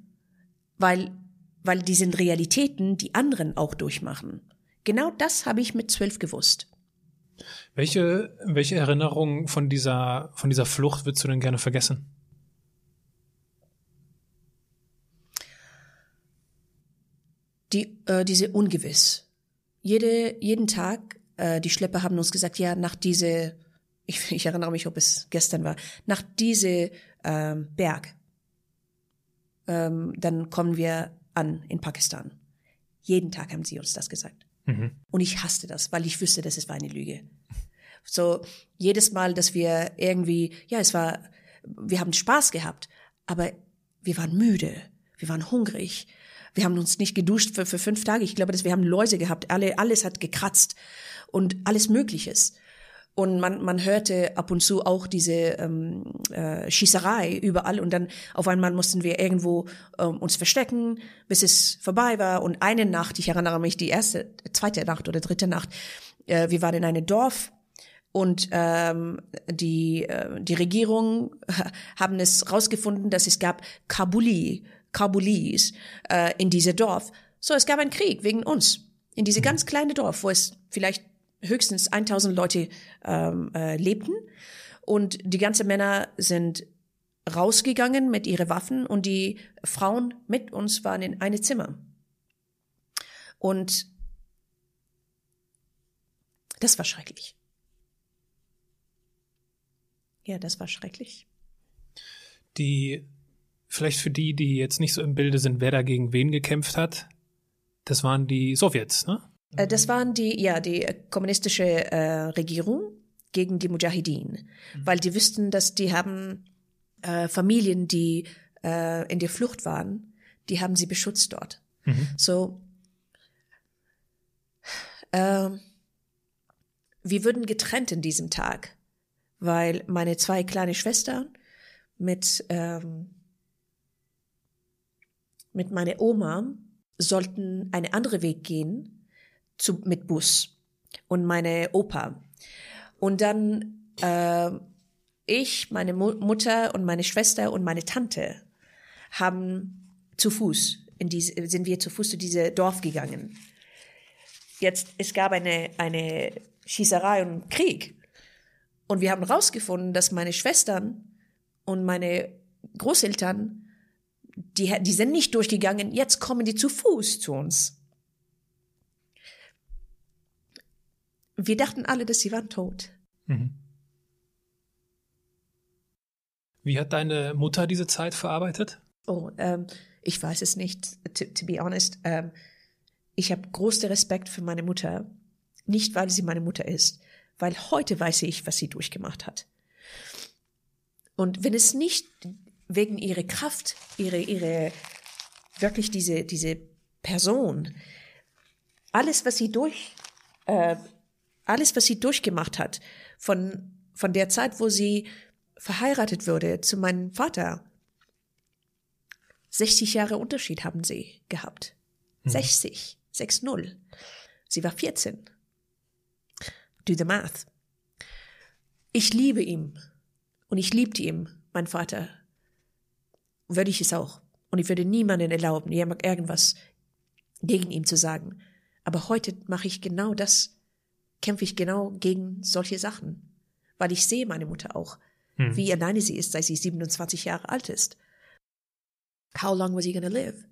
C: weil, weil die sind Realitäten, die anderen auch durchmachen. Genau das habe ich mit zwölf gewusst.
A: Welche, welche Erinnerung von dieser, von dieser Flucht würdest du denn gerne vergessen?
C: die, äh, diese Ungewiss. Jede, jeden Tag, äh, die Schlepper haben uns gesagt, ja, nach diese, ich, ich erinnere mich, ob es gestern war, nach diese ähm, Berg, ähm, dann kommen wir an in Pakistan. Jeden Tag haben sie uns das gesagt. Mhm. Und ich hasste das, weil ich wüsste, dass es war eine Lüge. So, jedes Mal, dass wir irgendwie, ja, es war, wir haben Spaß gehabt, aber wir waren müde, wir waren hungrig, wir haben uns nicht geduscht für, für fünf Tage. Ich glaube, dass wir haben Läuse gehabt, alle, alles hat gekratzt und alles Mögliches. Und man, man hörte ab und zu auch diese ähm, äh, Schießerei überall. Und dann auf einmal mussten wir irgendwo ähm, uns verstecken, bis es vorbei war. Und eine Nacht, ich erinnere mich, die erste, zweite Nacht oder dritte Nacht, äh, wir waren in einem Dorf und ähm, die, äh, die Regierung haben es rausgefunden, dass es gab Kabuli, Kabulis äh, in diesem Dorf. So, es gab einen Krieg wegen uns. In diese ganz kleine Dorf, wo es vielleicht höchstens 1000 Leute ähm, äh, lebten. Und die ganzen Männer sind rausgegangen mit ihren Waffen und die Frauen mit uns waren in eine Zimmer. Und das war schrecklich. Ja, das war schrecklich.
A: Die, vielleicht für die, die jetzt nicht so im Bilde sind, wer da gegen wen gekämpft hat, das waren die Sowjets, ne?
C: Äh, das waren die, ja, die kommunistische äh, Regierung gegen die Mujahideen, mhm. weil die wüssten, dass die haben äh, Familien, die äh, in der Flucht waren, die haben sie beschützt dort. Mhm. So, äh, wir würden getrennt in diesem Tag, weil meine zwei kleine Schwestern mit ähm, mit meiner Oma sollten einen anderen Weg gehen zu, mit Bus und meine Opa. Und dann äh, ich, meine Mu Mutter und meine Schwester und meine Tante haben zu Fuß in diese, sind wir zu Fuß zu diesem Dorf gegangen. Jetzt, es gab eine, eine Schießerei und Krieg. Und wir haben herausgefunden, dass meine Schwestern und meine Großeltern, die, die sind nicht durchgegangen, jetzt kommen die zu Fuß zu uns. Wir dachten alle, dass sie waren tot. Mhm.
A: Wie hat deine Mutter diese Zeit verarbeitet?
C: Oh, ähm, ich weiß es nicht, to, to be honest. Ähm, ich habe großen Respekt für meine Mutter. Nicht, weil sie meine Mutter ist, weil heute weiß ich, was sie durchgemacht hat. Und wenn es nicht wegen ihrer Kraft, ihre, ihre, wirklich diese, diese Person, alles, was sie durch, äh, alles, was sie durchgemacht hat, von, von der Zeit, wo sie verheiratet wurde zu meinem Vater. 60 Jahre Unterschied haben sie gehabt. Hm. 60, 6-0. Sie war 14. Do the math. Ich liebe ihn. Und ich liebte ihn, mein Vater. Würde ich es auch. Und ich würde niemanden erlauben, irgendwas gegen ihn zu sagen. Aber heute mache ich genau das, kämpfe ich genau gegen solche Sachen. Weil ich sehe meine Mutter auch, hm. wie alleine sie ist, seit sie 27 Jahre alt ist. How long was he gonna live?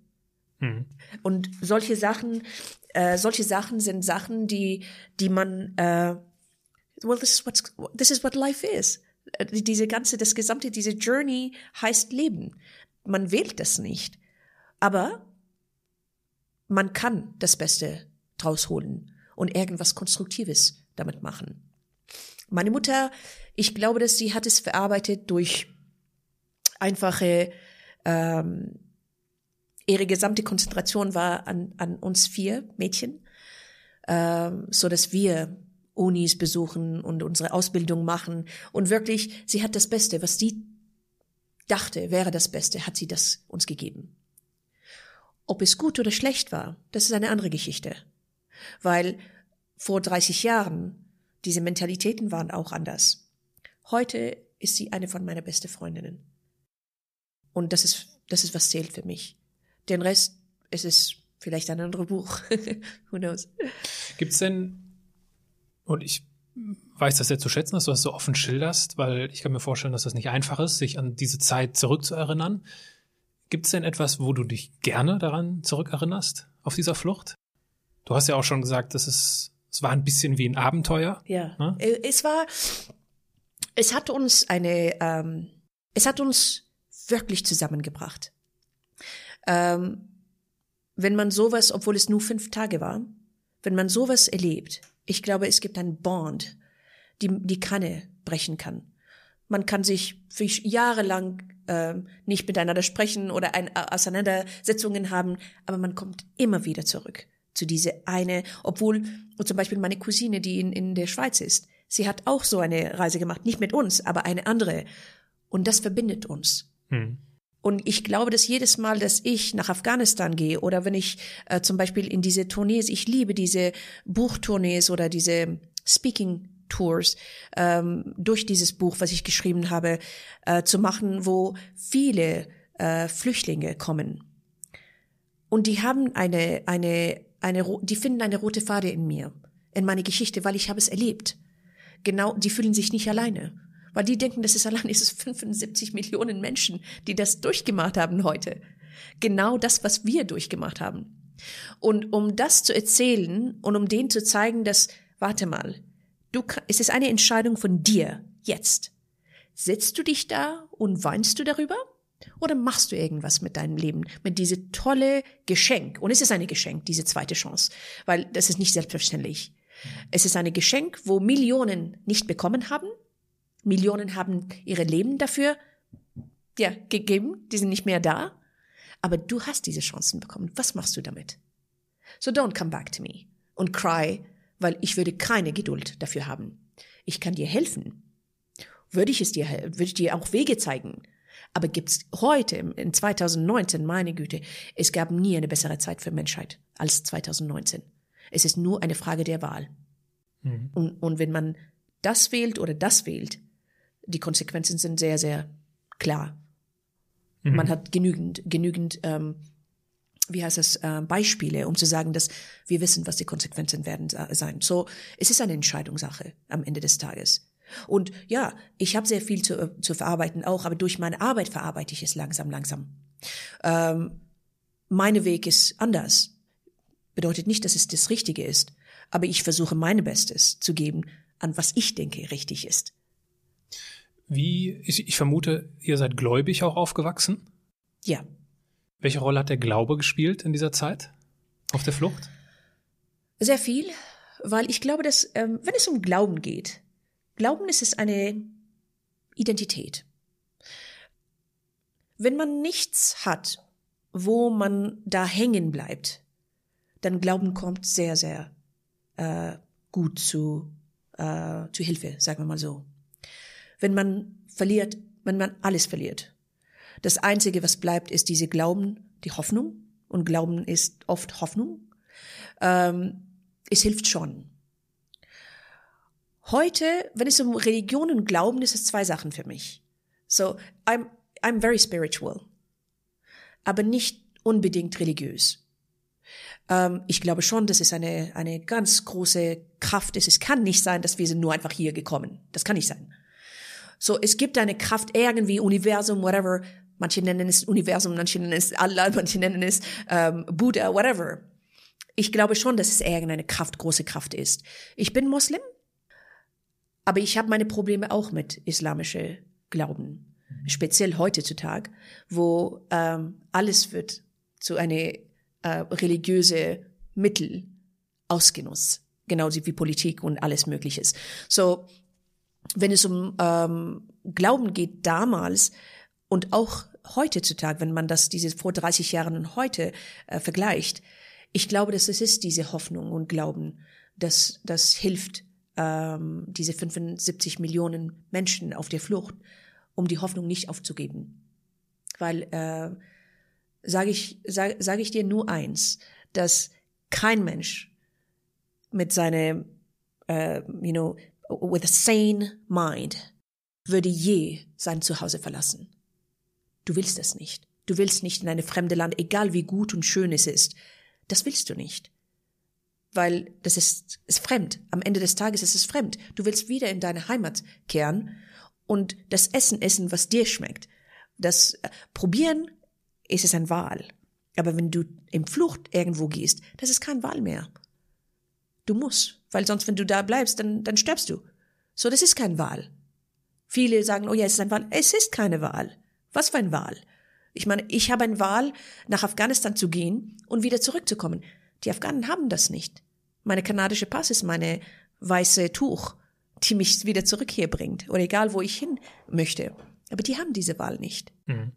C: Hm. Und solche Sachen, äh, solche Sachen sind Sachen, die, die man, äh, well, this is what's, this is what life is. Äh, diese ganze, das gesamte, diese Journey heißt Leben. Man wählt das nicht. Aber man kann das Beste draus holen und irgendwas Konstruktives damit machen. Meine Mutter, ich glaube, dass sie hat es verarbeitet durch einfache, ähm, ihre gesamte Konzentration war an, an uns vier Mädchen, ähm, so dass wir Unis besuchen und unsere Ausbildung machen und wirklich, sie hat das Beste, was sie dachte, wäre das Beste, hat sie das uns gegeben. Ob es gut oder schlecht war, das ist eine andere Geschichte weil vor 30 Jahren diese Mentalitäten waren auch anders. Heute ist sie eine von meiner besten Freundinnen. Und das ist, das ist was zählt für mich. Den Rest, es ist vielleicht ein anderes Buch. Who knows?
A: Gibt's denn, und ich weiß das sehr zu schätzen, dass du das so offen schilderst, weil ich kann mir vorstellen, dass das nicht einfach ist, sich an diese Zeit zurückzuerinnern. Gibt es denn etwas, wo du dich gerne daran zurückerinnerst, auf dieser Flucht? Du hast ja auch schon gesagt, dass es, es war ein bisschen wie ein Abenteuer.
C: Ja. Ne? Äh, es war, es hat uns eine, ähm, es hat uns wirklich zusammengebracht. Ähm, wenn man sowas, obwohl es nur fünf Tage war, wenn man sowas erlebt, ich glaube, es gibt ein Bond, die die Kanne brechen kann. Man kann sich für jahrelang äh, nicht miteinander sprechen oder ein, äh, Auseinandersetzungen haben, aber man kommt immer wieder zurück zu diese eine, obwohl zum Beispiel meine Cousine, die in, in der Schweiz ist, sie hat auch so eine Reise gemacht, nicht mit uns, aber eine andere. Und das verbindet uns. Hm. Und ich glaube, dass jedes Mal, dass ich nach Afghanistan gehe oder wenn ich äh, zum Beispiel in diese Tournees, ich liebe diese Buchtournees oder diese Speaking Tours ähm, durch dieses Buch, was ich geschrieben habe, äh, zu machen, wo viele äh, Flüchtlinge kommen. Und die haben eine, eine, eine, die finden eine rote Fade in mir, in meine Geschichte, weil ich habe es erlebt. Genau, die fühlen sich nicht alleine. Weil die denken, das ist allein, ist 75 Millionen Menschen, die das durchgemacht haben heute. Genau das, was wir durchgemacht haben. Und um das zu erzählen und um denen zu zeigen, dass, warte mal, Du, es ist eine Entscheidung von dir, jetzt. Sitzt du dich da und weinst du darüber? Oder machst du irgendwas mit deinem Leben, mit diese tolle Geschenk? Und es ist eine Geschenk, diese zweite Chance, weil das ist nicht selbstverständlich. Es ist eine Geschenk, wo Millionen nicht bekommen haben. Millionen haben ihre Leben dafür, ja, gegeben. Die sind nicht mehr da. Aber du hast diese Chancen bekommen. Was machst du damit? So don't come back to me und cry weil ich würde keine Geduld dafür haben. Ich kann dir helfen. Würde ich es dir, würde ich dir auch Wege zeigen. Aber gibt's heute, in 2019, meine Güte, es gab nie eine bessere Zeit für Menschheit als 2019. Es ist nur eine Frage der Wahl. Mhm. Und, und wenn man das wählt oder das wählt, die Konsequenzen sind sehr, sehr klar. Mhm. Man hat genügend, genügend ähm, wie heißt es, äh, Beispiele, um zu sagen, dass wir wissen, was die Konsequenzen werden sein. So, es ist eine Entscheidungssache am Ende des Tages. Und ja, ich habe sehr viel zu, äh, zu verarbeiten auch, aber durch meine Arbeit verarbeite ich es langsam, langsam. Ähm, meine Weg ist anders. Bedeutet nicht, dass es das Richtige ist, aber ich versuche meine Bestes zu geben, an was ich denke richtig ist.
A: Wie, ich, ich vermute, ihr seid gläubig auch aufgewachsen?
C: Ja.
A: Welche Rolle hat der Glaube gespielt in dieser Zeit auf der Flucht?
C: Sehr viel, weil ich glaube, dass ähm, wenn es um Glauben geht, Glauben ist es eine Identität. Wenn man nichts hat, wo man da hängen bleibt, dann Glauben kommt sehr, sehr äh, gut zu, äh, zu Hilfe, sagen wir mal so. Wenn man verliert, wenn man alles verliert, das Einzige, was bleibt, ist diese Glauben, die Hoffnung. Und Glauben ist oft Hoffnung. Ähm, es hilft schon. Heute, wenn es um Religion und Glauben ist, es zwei Sachen für mich. So, I'm, I'm very spiritual. Aber nicht unbedingt religiös. Ähm, ich glaube schon, dass es eine, eine ganz große Kraft ist. Es kann nicht sein, dass wir sind nur einfach hier gekommen. Das kann nicht sein. So, es gibt eine Kraft irgendwie, Universum, whatever, Manche nennen es Universum, manche nennen es Allah, manche nennen es ähm, Buddha, whatever. Ich glaube schon, dass es irgendeine Kraft, große Kraft ist. Ich bin Muslim, aber ich habe meine Probleme auch mit islamische Glauben. Speziell heutzutage, wo ähm, alles wird zu eine äh, religiöse Mittel ausgenutzt. Genauso wie Politik und alles Mögliches. So, wenn es um ähm, Glauben geht damals, und auch heutzutage, wenn man das diese vor 30 Jahren und heute äh, vergleicht, ich glaube, dass es ist diese Hoffnung und Glauben, dass das hilft, ähm, diese 75 Millionen Menschen auf der Flucht, um die Hoffnung nicht aufzugeben. Weil äh, sage ich sag, sag ich dir nur eins, dass kein Mensch mit seinem, äh, you know, with a sane mind würde je sein Zuhause verlassen. Du willst es nicht. Du willst nicht in eine fremde Land, egal wie gut und schön es ist. Das willst du nicht. Weil das ist, ist fremd. Am Ende des Tages ist es fremd. Du willst wieder in deine Heimat kehren und das Essen essen, was dir schmeckt. Das äh, probieren ist es eine Wahl. Aber wenn du im Flucht irgendwo gehst, das ist keine Wahl mehr. Du musst, weil sonst, wenn du da bleibst, dann, dann stirbst du. So, das ist keine Wahl. Viele sagen, oh ja, es ist eine Wahl. Es ist keine Wahl. Was für eine Wahl? Ich meine, ich habe eine Wahl, nach Afghanistan zu gehen und wieder zurückzukommen. Die Afghanen haben das nicht. Meine kanadische Pass ist meine weiße Tuch, die mich wieder zurück hier bringt. Oder egal, wo ich hin möchte. Aber die haben diese Wahl nicht. Mhm.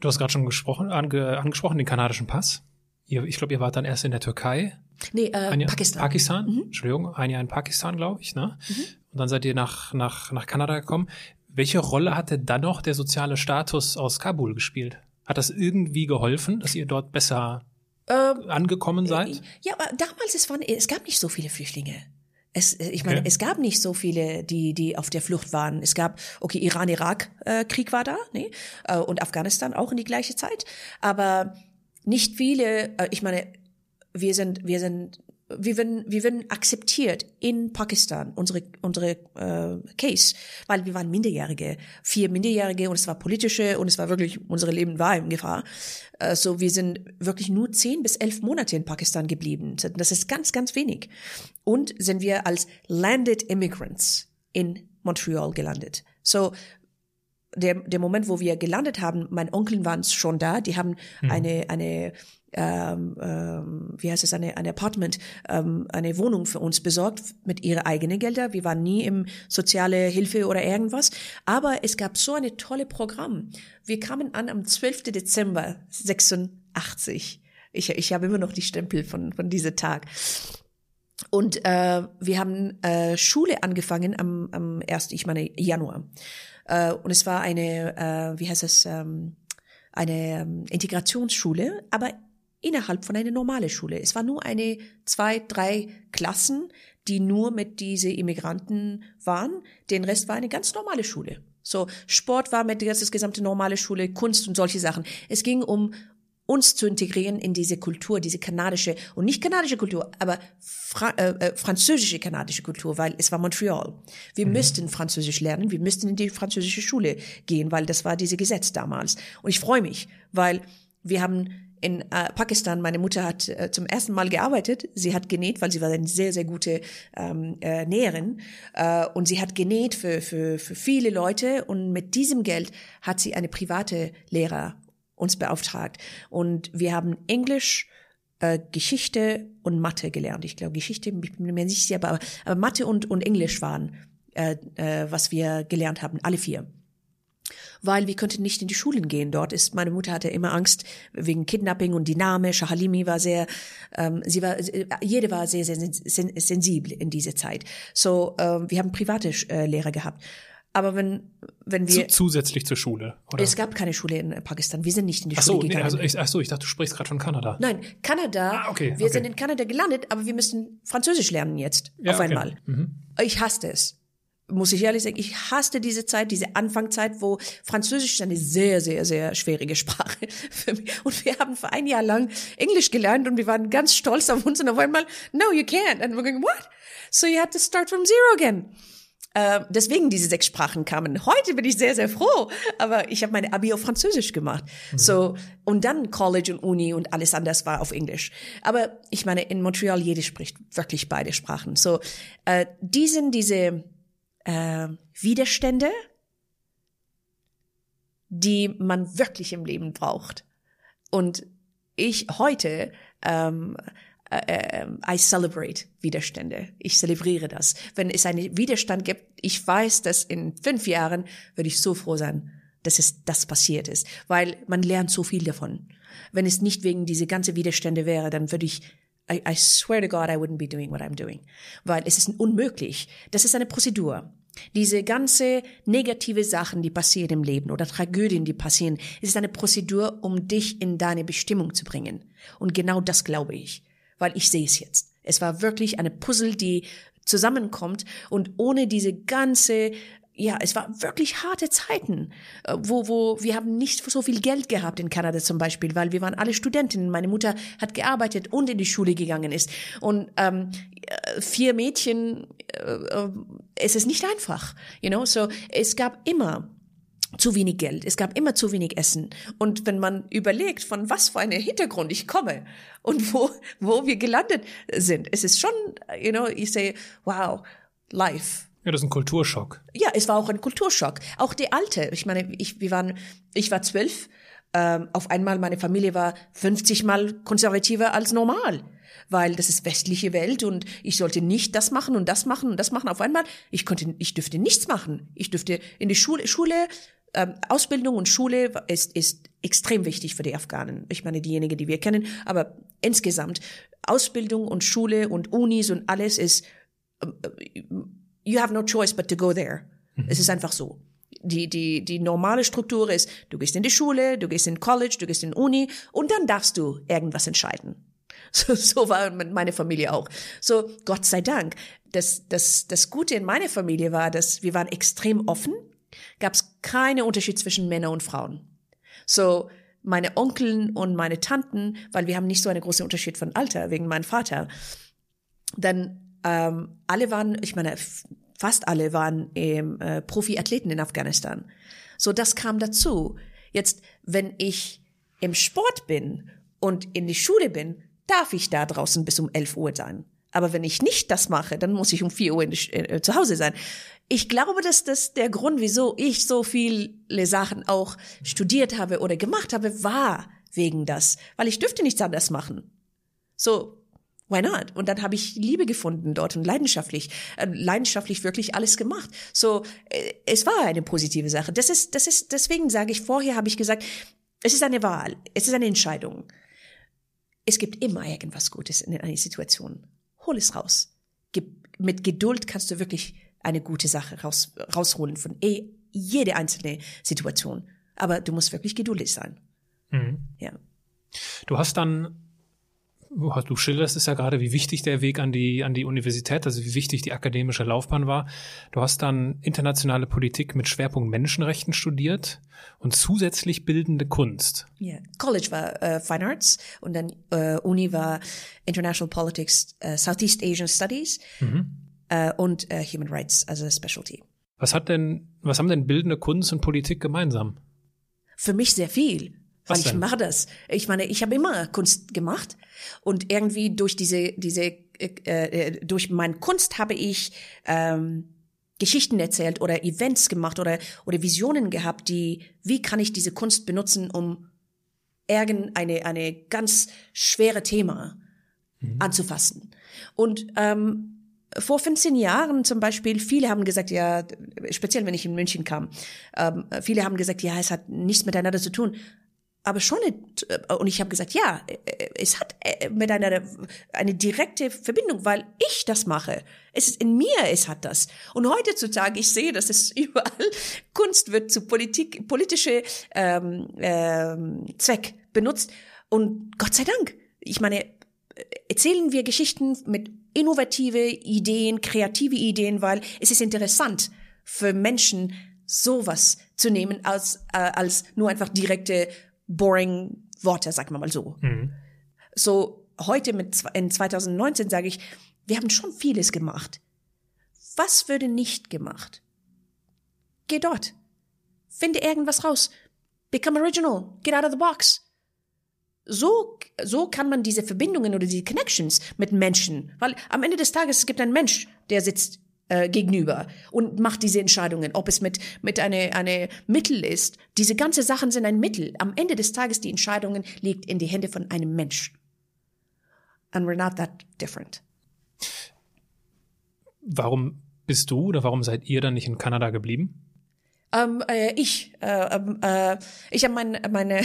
A: Du hast gerade schon ange, angesprochen, den kanadischen Pass. Ihr, ich glaube, ihr wart dann erst in der Türkei.
C: Nee, äh, Jahr, Pakistan.
A: Pakistan, mhm. Entschuldigung, ein Jahr in Pakistan, glaube ich. Ne? Mhm. Und dann seid ihr nach, nach, nach Kanada gekommen. Welche Rolle hatte dann noch der soziale Status aus Kabul gespielt? Hat das irgendwie geholfen, dass ihr dort besser ähm, angekommen seid? Äh,
C: ja, aber damals, es, waren, es gab nicht so viele Flüchtlinge. Es, ich meine, okay. es gab nicht so viele, die, die auf der Flucht waren. Es gab, okay, Iran-Irak-Krieg war da, ne? Äh, und Afghanistan auch in die gleiche Zeit. Aber nicht viele, äh, ich meine, wir sind, wir sind, wir werden, wir werden akzeptiert in Pakistan, unsere, unsere äh, Case, weil wir waren Minderjährige, vier Minderjährige und es war politische und es war wirklich, unser Leben war in Gefahr. Also wir sind wirklich nur zehn bis elf Monate in Pakistan geblieben. Das ist ganz, ganz wenig. Und sind wir als Landed Immigrants in Montreal gelandet. So, der, der Moment, wo wir gelandet haben, mein Onkel waren schon da, die haben mhm. eine, eine ähm, ähm, wie heißt es, eine, ein Apartment, ähm, eine Wohnung für uns besorgt mit ihren eigenen Gelder. Wir waren nie im soziale Hilfe oder irgendwas. Aber es gab so eine tolle Programm. Wir kamen an am 12. Dezember 86. Ich, ich habe immer noch die Stempel von, von diesem Tag. Und äh, wir haben äh, Schule angefangen am, am 1. ich meine Januar. Äh, und es war eine, äh, wie heißt es, ähm, eine ähm, Integrationsschule, aber innerhalb von einer normalen Schule. Es war nur eine, zwei, drei Klassen, die nur mit diese Immigranten waren. Den Rest war eine ganz normale Schule. So, Sport war mit das gesamte normale Schule, Kunst und solche Sachen. Es ging um uns zu integrieren in diese Kultur, diese kanadische und nicht kanadische Kultur, aber Fra äh, äh, französische kanadische Kultur, weil es war Montreal. Wir mhm. müssten Französisch lernen, wir müssten in die französische Schule gehen, weil das war diese Gesetz damals. Und ich freue mich, weil wir haben in äh, Pakistan, meine Mutter hat äh, zum ersten Mal gearbeitet. Sie hat genäht, weil sie war eine sehr, sehr gute ähm, äh, Näherin. Äh, und sie hat genäht für, für, für viele Leute. Und mit diesem Geld hat sie eine private Lehrer uns beauftragt. Und wir haben Englisch, äh, Geschichte und Mathe gelernt. Ich glaube, Geschichte, ich bin mir nicht sicher, aber, aber Mathe und, und Englisch waren, äh, äh, was wir gelernt haben, alle vier weil wir könnten nicht in die Schulen gehen. Dort ist meine Mutter hatte immer Angst wegen Kidnapping und die Name Shahalimi war sehr, ähm, sie war, jede war sehr sehr sensibel in dieser Zeit. So, ähm, wir haben private äh, Lehrer gehabt. Aber wenn, wenn wir.
A: zusätzlich zur Schule,
C: oder? Es gab keine Schule in Pakistan. Wir sind nicht in die ach Schule so, gegangen. Nee,
A: also ich, ach so, ich dachte, du sprichst gerade von Kanada.
C: Nein, Kanada. Ah, okay, wir okay. sind in Kanada gelandet, aber wir müssen Französisch lernen jetzt. Ja, auf okay. einmal. Mhm. Ich hasste es muss ich ehrlich sagen, ich hasste diese Zeit, diese Anfangszeit, wo Französisch ist eine sehr, sehr, sehr schwierige Sprache für mich. Und wir haben für ein Jahr lang Englisch gelernt und wir waren ganz stolz auf uns und auf einmal, no, you can't. And we're going, what? So you had to start from zero again. Uh, deswegen diese sechs Sprachen kamen. Heute bin ich sehr, sehr froh, aber ich habe meine Abi auf Französisch gemacht. Mhm. So und dann College und Uni und alles anders war auf Englisch. Aber ich meine, in Montreal jeder spricht wirklich beide Sprachen. So uh, die sind diese äh, Widerstände, die man wirklich im Leben braucht. Und ich heute, ähm, äh, äh, I celebrate Widerstände. Ich zelebriere das. Wenn es einen Widerstand gibt, ich weiß, dass in fünf Jahren würde ich so froh sein, dass es das passiert ist, weil man lernt so viel davon. Wenn es nicht wegen diese ganze Widerstände wäre, dann würde ich I, I swear to God, I wouldn't be doing what I'm doing. Weil es ist unmöglich. Das ist eine Prozedur. Diese ganze negative Sachen, die passieren im Leben oder Tragödien, die passieren, ist eine Prozedur, um dich in deine Bestimmung zu bringen. Und genau das glaube ich, weil ich sehe es jetzt. Es war wirklich eine Puzzle, die zusammenkommt und ohne diese ganze ja, es war wirklich harte Zeiten, äh, wo, wo wir haben nicht so viel Geld gehabt in Kanada zum Beispiel, weil wir waren alle Studentinnen. Meine Mutter hat gearbeitet und in die Schule gegangen ist. Und ähm, äh, vier Mädchen, äh, äh, es ist nicht einfach, you know. So es gab immer zu wenig Geld. Es gab immer zu wenig Essen. Und wenn man überlegt, von was für einem Hintergrund ich komme und wo, wo wir gelandet sind, es ist schon, you know, ich sehe, wow, life.
A: Ja, das ist ein Kulturschock.
C: Ja, es war auch ein Kulturschock. Auch die alte. Ich meine, ich, wir waren, ich war zwölf. Ähm, auf einmal meine Familie war 50 mal konservativer als normal weil das ist westliche Welt und ich sollte nicht das machen und das machen und das machen. Auf einmal, ich konnte, ich dürfte nichts machen. Ich dürfte in die Schule, Schule ähm, Ausbildung und Schule ist, ist extrem wichtig für die Afghanen. Ich meine, diejenigen, die wir kennen, aber insgesamt Ausbildung und Schule und Unis und alles ist, uh, you have no choice but to go there. Mhm. Es ist einfach so. Die, die, die normale Struktur ist, du gehst in die Schule, du gehst in College, du gehst in Uni und dann darfst du irgendwas entscheiden. So, so war meine Familie auch. So, Gott sei Dank. Das, das, das Gute in meiner Familie war, dass wir waren extrem offen gab es keinen Unterschied zwischen Männern und Frauen. So, meine Onkeln und meine Tanten, weil wir haben nicht so einen großen Unterschied von Alter wegen meinem Vater, dann ähm, alle waren, ich meine, fast alle waren ähm, äh, Profiathleten in Afghanistan. So, das kam dazu. Jetzt, wenn ich im Sport bin und in die Schule bin, darf ich da draußen bis um 11 Uhr sein. Aber wenn ich nicht das mache, dann muss ich um 4 Uhr die, äh, zu Hause sein ich glaube, dass das der Grund, wieso ich so viele Sachen auch studiert habe oder gemacht habe, war wegen das, weil ich dürfte nichts anderes machen. So, why not? Und dann habe ich Liebe gefunden dort und leidenschaftlich, äh, leidenschaftlich wirklich alles gemacht. So, äh, es war eine positive Sache. Das ist, das ist, deswegen sage ich vorher, habe ich gesagt, es ist eine Wahl, es ist eine Entscheidung. Es gibt immer irgendwas Gutes in einer Situation. Hol es raus. Mit Geduld kannst du wirklich eine gute Sache raus, rausholen von eh, jede einzelne Situation. Aber du musst wirklich geduldig sein. Mhm. Ja.
A: Du hast dann du schilderst es ja gerade, wie wichtig der Weg an die, an die Universität, also wie wichtig die akademische Laufbahn war. Du hast dann internationale Politik mit Schwerpunkt Menschenrechten studiert und zusätzlich bildende Kunst.
C: Ja, yeah. College war uh, Fine Arts und dann uh, Uni war International Politics, uh, Southeast Asian Studies. Mhm äh, und äh, Human Rights also Specialty.
A: Was hat denn, was haben denn bildende Kunst und Politik gemeinsam?
C: Für mich sehr viel. Was weil ich mache das. Ich meine, ich habe immer Kunst gemacht und irgendwie durch diese diese äh, äh, durch meine Kunst habe ich ähm, Geschichten erzählt oder Events gemacht oder oder Visionen gehabt, die wie kann ich diese Kunst benutzen, um irgendeine eine ganz schwere Thema mhm. anzufassen. Und ähm, vor 15 Jahren zum Beispiel, viele haben gesagt, ja, speziell wenn ich in München kam, ähm, viele haben gesagt, ja, es hat nichts miteinander zu tun. Aber schon, äh, und ich habe gesagt, ja, äh, es hat äh, miteinander eine direkte Verbindung, weil ich das mache. Es ist in mir, es hat das. Und heutzutage, ich sehe, dass es überall Kunst wird zu Politik, politische ähm, ähm, Zweck benutzt. Und Gott sei Dank. Ich meine, erzählen wir Geschichten mit innovative Ideen, kreative Ideen, weil es ist interessant für Menschen, sowas zu nehmen als, äh, als nur einfach direkte, boring Worte, sagen wir mal so. Mhm. So, heute mit, in 2019 sage ich, wir haben schon vieles gemacht. Was würde nicht gemacht? Geh dort. Finde irgendwas raus. Become original. Get out of the box. So, so kann man diese Verbindungen oder die Connections mit Menschen, weil am Ende des Tages es gibt einen Mensch, der sitzt äh, gegenüber und macht diese Entscheidungen, ob es mit mit eine eine Mittel ist. Diese ganze Sachen sind ein Mittel. Am Ende des Tages die Entscheidungen liegt in die Hände von einem Mensch. And we're not that different.
A: Warum bist du oder warum seid ihr dann nicht in Kanada geblieben?
C: Ähm, äh, ich, äh, ähm, äh, ich habe mein, meine,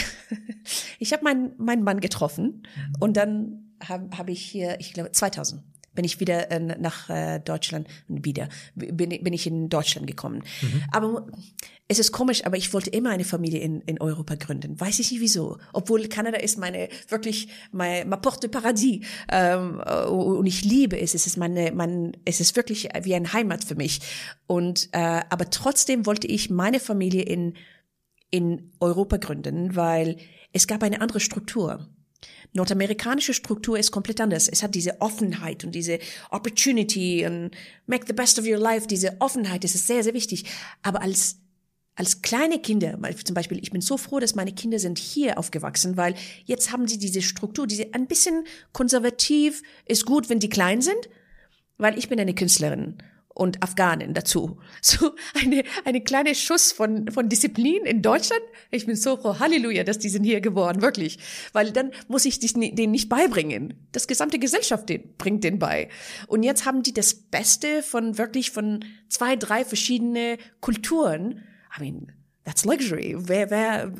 C: ich habe meinen mein Mann getroffen mhm. und dann habe hab ich hier, ich glaube 2000 bin ich wieder äh, nach äh, Deutschland wieder bin, bin ich in Deutschland gekommen. Mhm. Aber es ist komisch, aber ich wollte immer eine Familie in, in Europa gründen. Weiß ich nicht wieso. Obwohl Kanada ist meine wirklich meine, meine Porte Paradis ähm, äh, und ich liebe es. Es ist meine, mein, es ist wirklich wie ein Heimat für mich. Und äh, aber trotzdem wollte ich meine Familie in in Europa gründen, weil es gab eine andere Struktur. Nordamerikanische Struktur ist komplett anders. Es hat diese Offenheit und diese Opportunity und make the best of your life. Diese Offenheit, das ist sehr, sehr wichtig. Aber als als kleine Kinder, zum Beispiel, ich bin so froh, dass meine Kinder sind hier aufgewachsen, weil jetzt haben sie diese Struktur, diese ein bisschen konservativ, ist gut, wenn die klein sind, weil ich bin eine Künstlerin und Afghanen dazu. So eine, eine kleine Schuss von, von Disziplin in Deutschland. Ich bin so froh, Halleluja, dass die sind hier geworden, wirklich. Weil dann muss ich denen nicht beibringen. Das gesamte Gesellschaft bringt den bei. Und jetzt haben die das Beste von wirklich von zwei, drei verschiedene Kulturen. I mean, that's luxury. Wer, wer,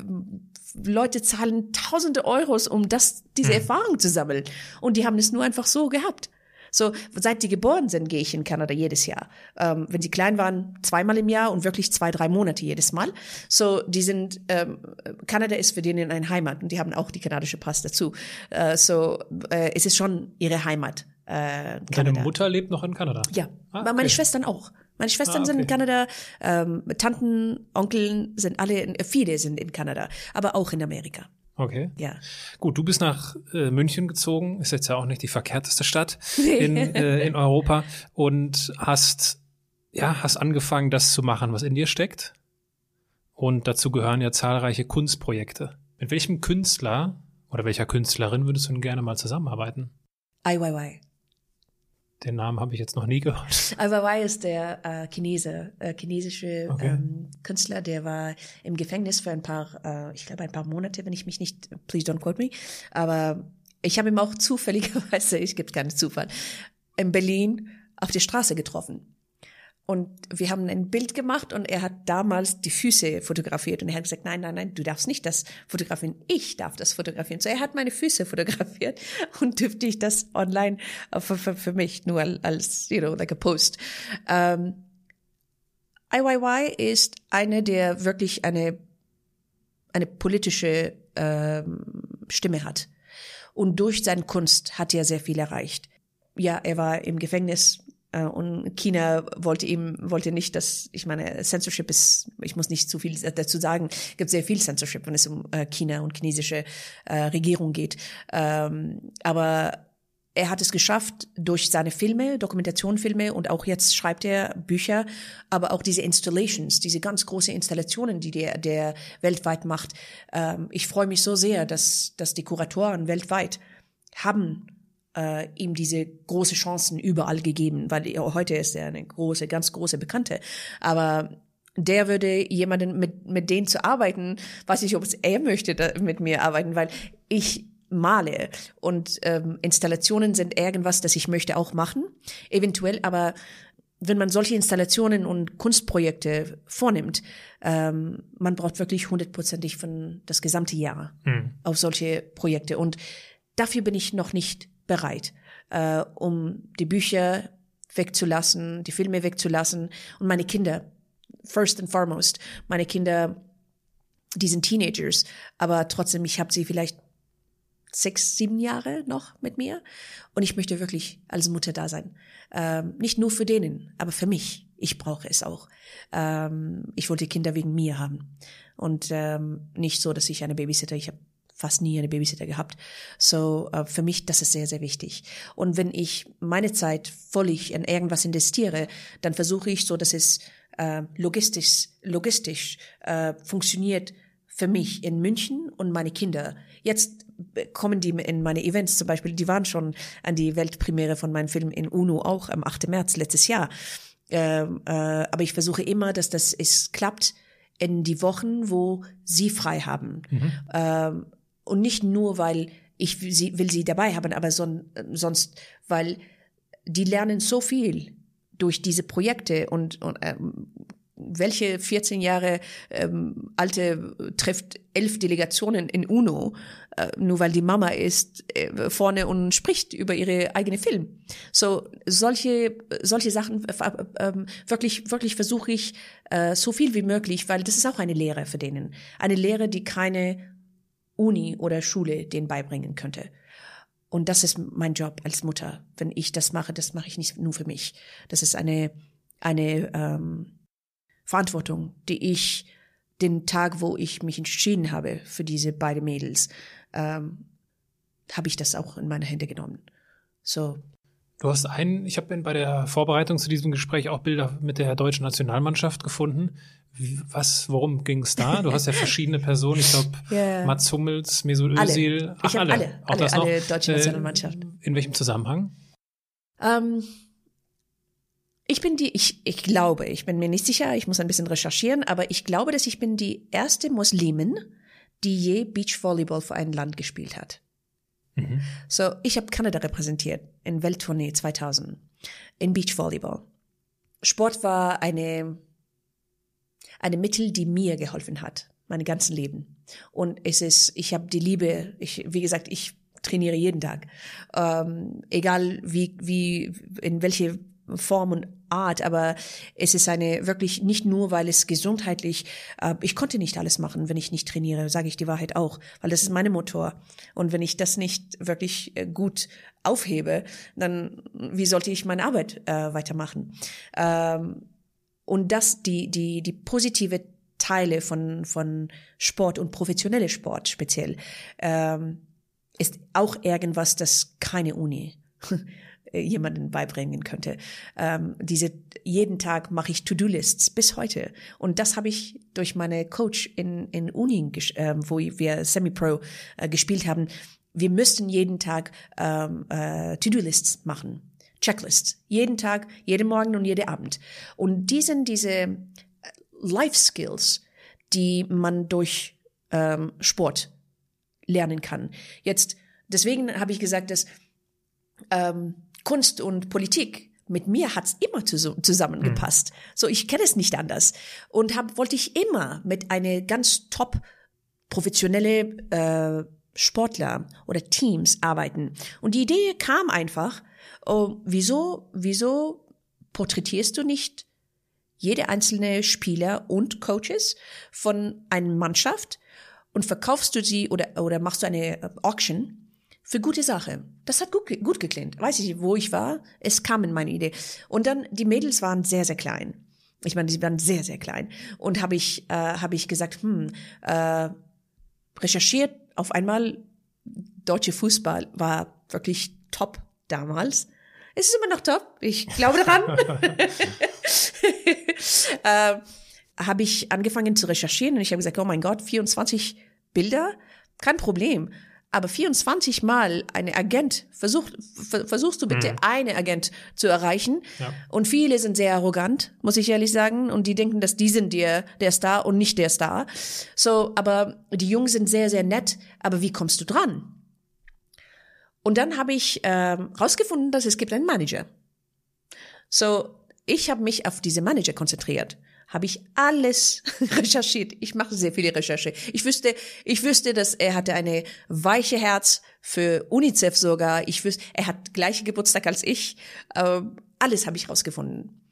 C: Leute zahlen tausende Euros, um das, diese hm. Erfahrung zu sammeln. Und die haben es nur einfach so gehabt. So, seit die geboren sind, gehe ich in Kanada jedes Jahr. Ähm, wenn sie klein waren, zweimal im Jahr und wirklich zwei, drei Monate jedes Mal. So, die sind, ähm, Kanada ist für denen eine Heimat und die haben auch die kanadische Pass dazu. Äh, so, äh, es ist schon ihre Heimat.
A: Äh, Deine Mutter lebt noch in Kanada?
C: Ja, ah, okay. meine Schwestern auch. Meine Schwestern ah, okay. sind in Kanada, ähm, Tanten, Onkeln sind alle, in, viele sind in Kanada, aber auch in Amerika.
A: Okay.
C: Ja.
A: Gut, du bist nach äh, München gezogen, ist jetzt ja auch nicht die verkehrteste Stadt in, äh, in Europa und hast ja, hast angefangen, das zu machen, was in dir steckt. Und dazu gehören ja zahlreiche Kunstprojekte. Mit welchem Künstler oder welcher Künstlerin würdest du denn gerne mal zusammenarbeiten?
C: Ai Weiwei.
A: Den Namen habe ich jetzt noch nie gehört.
C: Ai Weiwei ist der äh, Chinese, äh, chinesische okay. ähm, Künstler, der war im Gefängnis für ein paar, äh, ich glaube ein paar Monate, wenn ich mich nicht, please don't quote me, aber ich habe ihn auch zufälligerweise, ich gibt keinen Zufall, in Berlin auf der Straße getroffen. Und wir haben ein Bild gemacht und er hat damals die Füße fotografiert und er hat gesagt, nein, nein, nein, du darfst nicht das fotografieren, ich darf das fotografieren. So er hat meine Füße fotografiert und dürfte ich das online für, für, für mich nur als, you know, like a post. Um, IYY ist eine, der wirklich eine, eine politische ähm, Stimme hat. Und durch seine Kunst hat er sehr viel erreicht. Ja, er war im Gefängnis äh, und China wollte ihm, wollte nicht, dass, ich meine, Censorship ist, ich muss nicht zu viel dazu sagen, gibt sehr viel Censorship, wenn es um äh, China und chinesische äh, Regierung geht. Ähm, aber er hat es geschafft durch seine Filme, Dokumentationfilme und auch jetzt schreibt er Bücher, aber auch diese Installations, diese ganz große Installationen, die der, der weltweit macht. Ähm, ich freue mich so sehr, dass, dass die Kuratoren weltweit haben äh, ihm diese große Chancen überall gegeben, weil heute ist er eine große, ganz große Bekannte. Aber der würde jemanden mit, mit denen zu arbeiten, weiß ich, ob es er möchte da, mit mir arbeiten, weil ich male und ähm, Installationen sind irgendwas, das ich möchte auch machen, eventuell, aber wenn man solche Installationen und Kunstprojekte vornimmt, ähm, man braucht wirklich hundertprozentig von das gesamte Jahr mhm. auf solche Projekte und dafür bin ich noch nicht bereit, äh, um die Bücher wegzulassen, die Filme wegzulassen und meine Kinder, first and foremost, meine Kinder, die sind Teenagers, aber trotzdem, ich habe sie vielleicht sechs, sieben Jahre noch mit mir und ich möchte wirklich als Mutter da sein. Ähm, nicht nur für denen, aber für mich. Ich brauche es auch. Ähm, ich wollte Kinder wegen mir haben und ähm, nicht so, dass ich eine Babysitter, ich habe fast nie eine Babysitter gehabt. So äh, für mich, das ist sehr, sehr wichtig. Und wenn ich meine Zeit völlig in irgendwas investiere, dann versuche ich so, dass es äh, logistisch, logistisch äh, funktioniert für mich in München und meine Kinder. Jetzt kommen die in meine Events zum Beispiel, die waren schon an die Weltpremiere von meinem Film in UNO auch am 8. März letztes Jahr. Ähm, äh, aber ich versuche immer, dass das es klappt in die Wochen, wo sie frei haben. Mhm. Ähm, und nicht nur, weil ich sie, will sie dabei haben, aber son, sonst, weil die lernen so viel durch diese Projekte und, und ähm, welche 14 Jahre ähm, alte trifft elf Delegationen in UNO, äh, nur weil die Mama ist äh, vorne und spricht über ihre eigene Film. So solche solche Sachen äh, äh, wirklich wirklich versuche ich äh, so viel wie möglich, weil das ist auch eine Lehre für denen, eine Lehre, die keine Uni oder Schule den beibringen könnte. Und das ist mein Job als Mutter. Wenn ich das mache, das mache ich nicht nur für mich. Das ist eine, eine ähm, Verantwortung, die ich den Tag, wo ich mich entschieden habe für diese beiden Mädels, ähm, habe ich das auch in meine Hände genommen. So.
A: Du hast einen, ich habe bei der Vorbereitung zu diesem Gespräch auch Bilder mit der deutschen Nationalmannschaft gefunden. Was, worum ging es da? Du hast ja verschiedene Personen, ich glaube yeah. Mats Hummels, Mesut Özil,
C: alle. Ach, alle. alle, auch alle, alle deutsche äh, Nationalmannschaft.
A: In welchem Zusammenhang?
C: Ähm, ich bin die, ich, ich glaube, ich bin mir nicht sicher, ich muss ein bisschen recherchieren, aber ich glaube, dass ich bin die erste Muslimin, die je Beachvolleyball für ein Land gespielt hat. Mhm. So, ich habe Kanada repräsentiert in Welttournee 2000 in Beachvolleyball. Sport war eine, eine Mittel, die mir geholfen hat, mein ganzes Leben. Und es ist, ich habe die Liebe, ich, wie gesagt, ich trainiere jeden Tag. Ähm, egal wie, wie, in welche Form und Art, aber es ist eine wirklich nicht nur, weil es gesundheitlich, äh, ich konnte nicht alles machen, wenn ich nicht trainiere, sage ich die Wahrheit auch, weil das ist meine Motor. Und wenn ich das nicht wirklich äh, gut aufhebe, dann wie sollte ich meine Arbeit äh, weitermachen? Ähm, und das, die, die, die positive Teile von, von Sport und professionelle Sport speziell, ähm, ist auch irgendwas, das keine Uni jemanden beibringen könnte. Ähm, diese jeden Tag mache ich To-Do-Lists bis heute und das habe ich durch meine Coach in in Uni, äh, wo wir Semi-Pro äh, gespielt haben. Wir müssten jeden Tag ähm, äh, To-Do-Lists machen, Checklists, jeden Tag, jeden Morgen und jeden Abend. Und die sind diese äh, Life Skills, die man durch ähm, Sport lernen kann. Jetzt deswegen habe ich gesagt, dass ähm, Kunst und Politik mit mir hat's immer zusammengepasst. Mhm. So, ich kenne es nicht anders. Und hab, wollte ich immer mit eine ganz top professionelle äh, Sportler oder Teams arbeiten. Und die Idee kam einfach, oh, wieso, wieso porträtierst du nicht jede einzelne Spieler und Coaches von einer Mannschaft und verkaufst du sie oder, oder machst du eine Auction für gute Sache. Das hat gut, gut geklingt. Weiß ich, wo ich war. Es kam in meine Idee. Und dann, die Mädels waren sehr, sehr klein. Ich meine, die waren sehr, sehr klein. Und habe ich, äh, habe ich gesagt, hm, äh, recherchiert auf einmal, deutsche Fußball war wirklich top damals. Es ist immer noch top. Ich glaube daran. äh, habe ich angefangen zu recherchieren und ich habe gesagt, oh mein Gott, 24 Bilder, kein Problem. Aber 24 Mal eine Agent, versuch, versuchst du bitte mhm. eine Agent zu erreichen. Ja. Und viele sind sehr arrogant, muss ich ehrlich sagen. Und die denken, dass die sind der, der Star und nicht der Star. So, aber die Jungs sind sehr, sehr nett. Aber wie kommst du dran? Und dann habe ich ähm, rausgefunden, dass es gibt einen Manager. So, ich habe mich auf diese Manager konzentriert habe ich alles recherchiert. Ich mache sehr viele Recherche. Ich wüsste, ich wüsste, dass er hatte eine weiche Herz für UNICEF sogar. Ich wüsste, er hat gleiche Geburtstag als ich. Ähm, alles habe ich rausgefunden.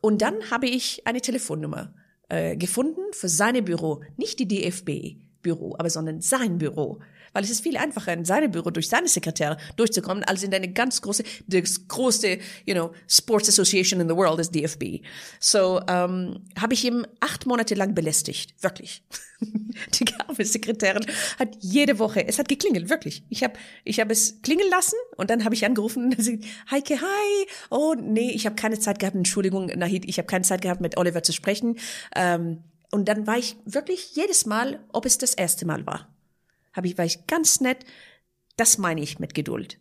C: Und dann habe ich eine Telefonnummer äh, gefunden für seine Büro, nicht die DFB Büro, aber sondern sein Büro weil es ist viel einfacher, in seinem Büro durch seine Sekretäre durchzukommen, als in eine ganz große, das größte, you know, Sports Association in the world ist DFB. So ähm, habe ich ihm acht Monate lang belästigt, wirklich. Die arme Sekretärin hat jede Woche, es hat geklingelt, wirklich. Ich habe ich hab es klingeln lassen und dann habe ich angerufen und sie, Heike, hi. Oh nee, ich habe keine Zeit gehabt, Entschuldigung, Nahid, ich habe keine Zeit gehabt, mit Oliver zu sprechen. Ähm, und dann war ich wirklich jedes Mal, ob es das erste Mal war habe ich, war ich ganz nett. Das meine ich mit Geduld.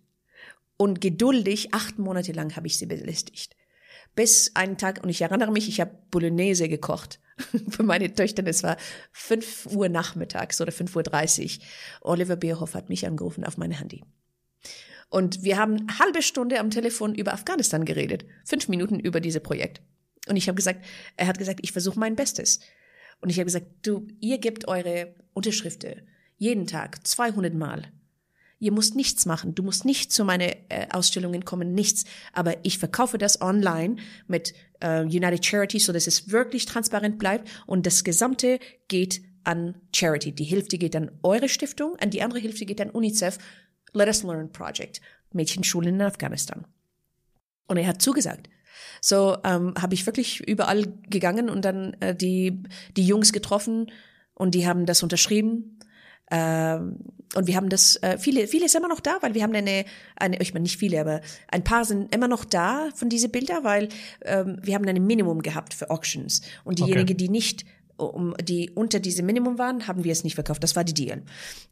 C: Und geduldig, acht Monate lang habe ich sie belästigt. Bis einen Tag, und ich erinnere mich, ich habe Bolognese gekocht für meine Töchter. Es war fünf Uhr nachmittags oder fünf Uhr. dreißig. Oliver Bierhoff hat mich angerufen auf mein Handy. Und wir haben eine halbe Stunde am Telefon über Afghanistan geredet. Fünf Minuten über dieses Projekt. Und ich habe gesagt, er hat gesagt, ich versuche mein Bestes. Und ich habe gesagt, du, ihr gebt eure Unterschriften jeden Tag, 200 Mal. Ihr müsst nichts machen. Du musst nicht zu meinen äh, Ausstellungen kommen, nichts. Aber ich verkaufe das online mit äh, United Charity, so dass es wirklich transparent bleibt und das Gesamte geht an Charity. Die Hälfte geht an eure Stiftung, an die andere Hälfte geht an UNICEF. Let Us Learn Project. Mädchenschulen in Afghanistan. Und er hat zugesagt. So ähm, habe ich wirklich überall gegangen und dann äh, die die Jungs getroffen und die haben das unterschrieben Ähm, und wir haben das, äh, viele, viele ist immer noch da, weil wir haben eine, eine, ich meine nicht viele, aber ein paar sind immer noch da von diese Bilder, weil ähm, wir haben ein Minimum gehabt für Auctions. Und diejenigen, okay. die nicht um, die unter diesem Minimum waren, haben wir es nicht verkauft. Das war die Deal.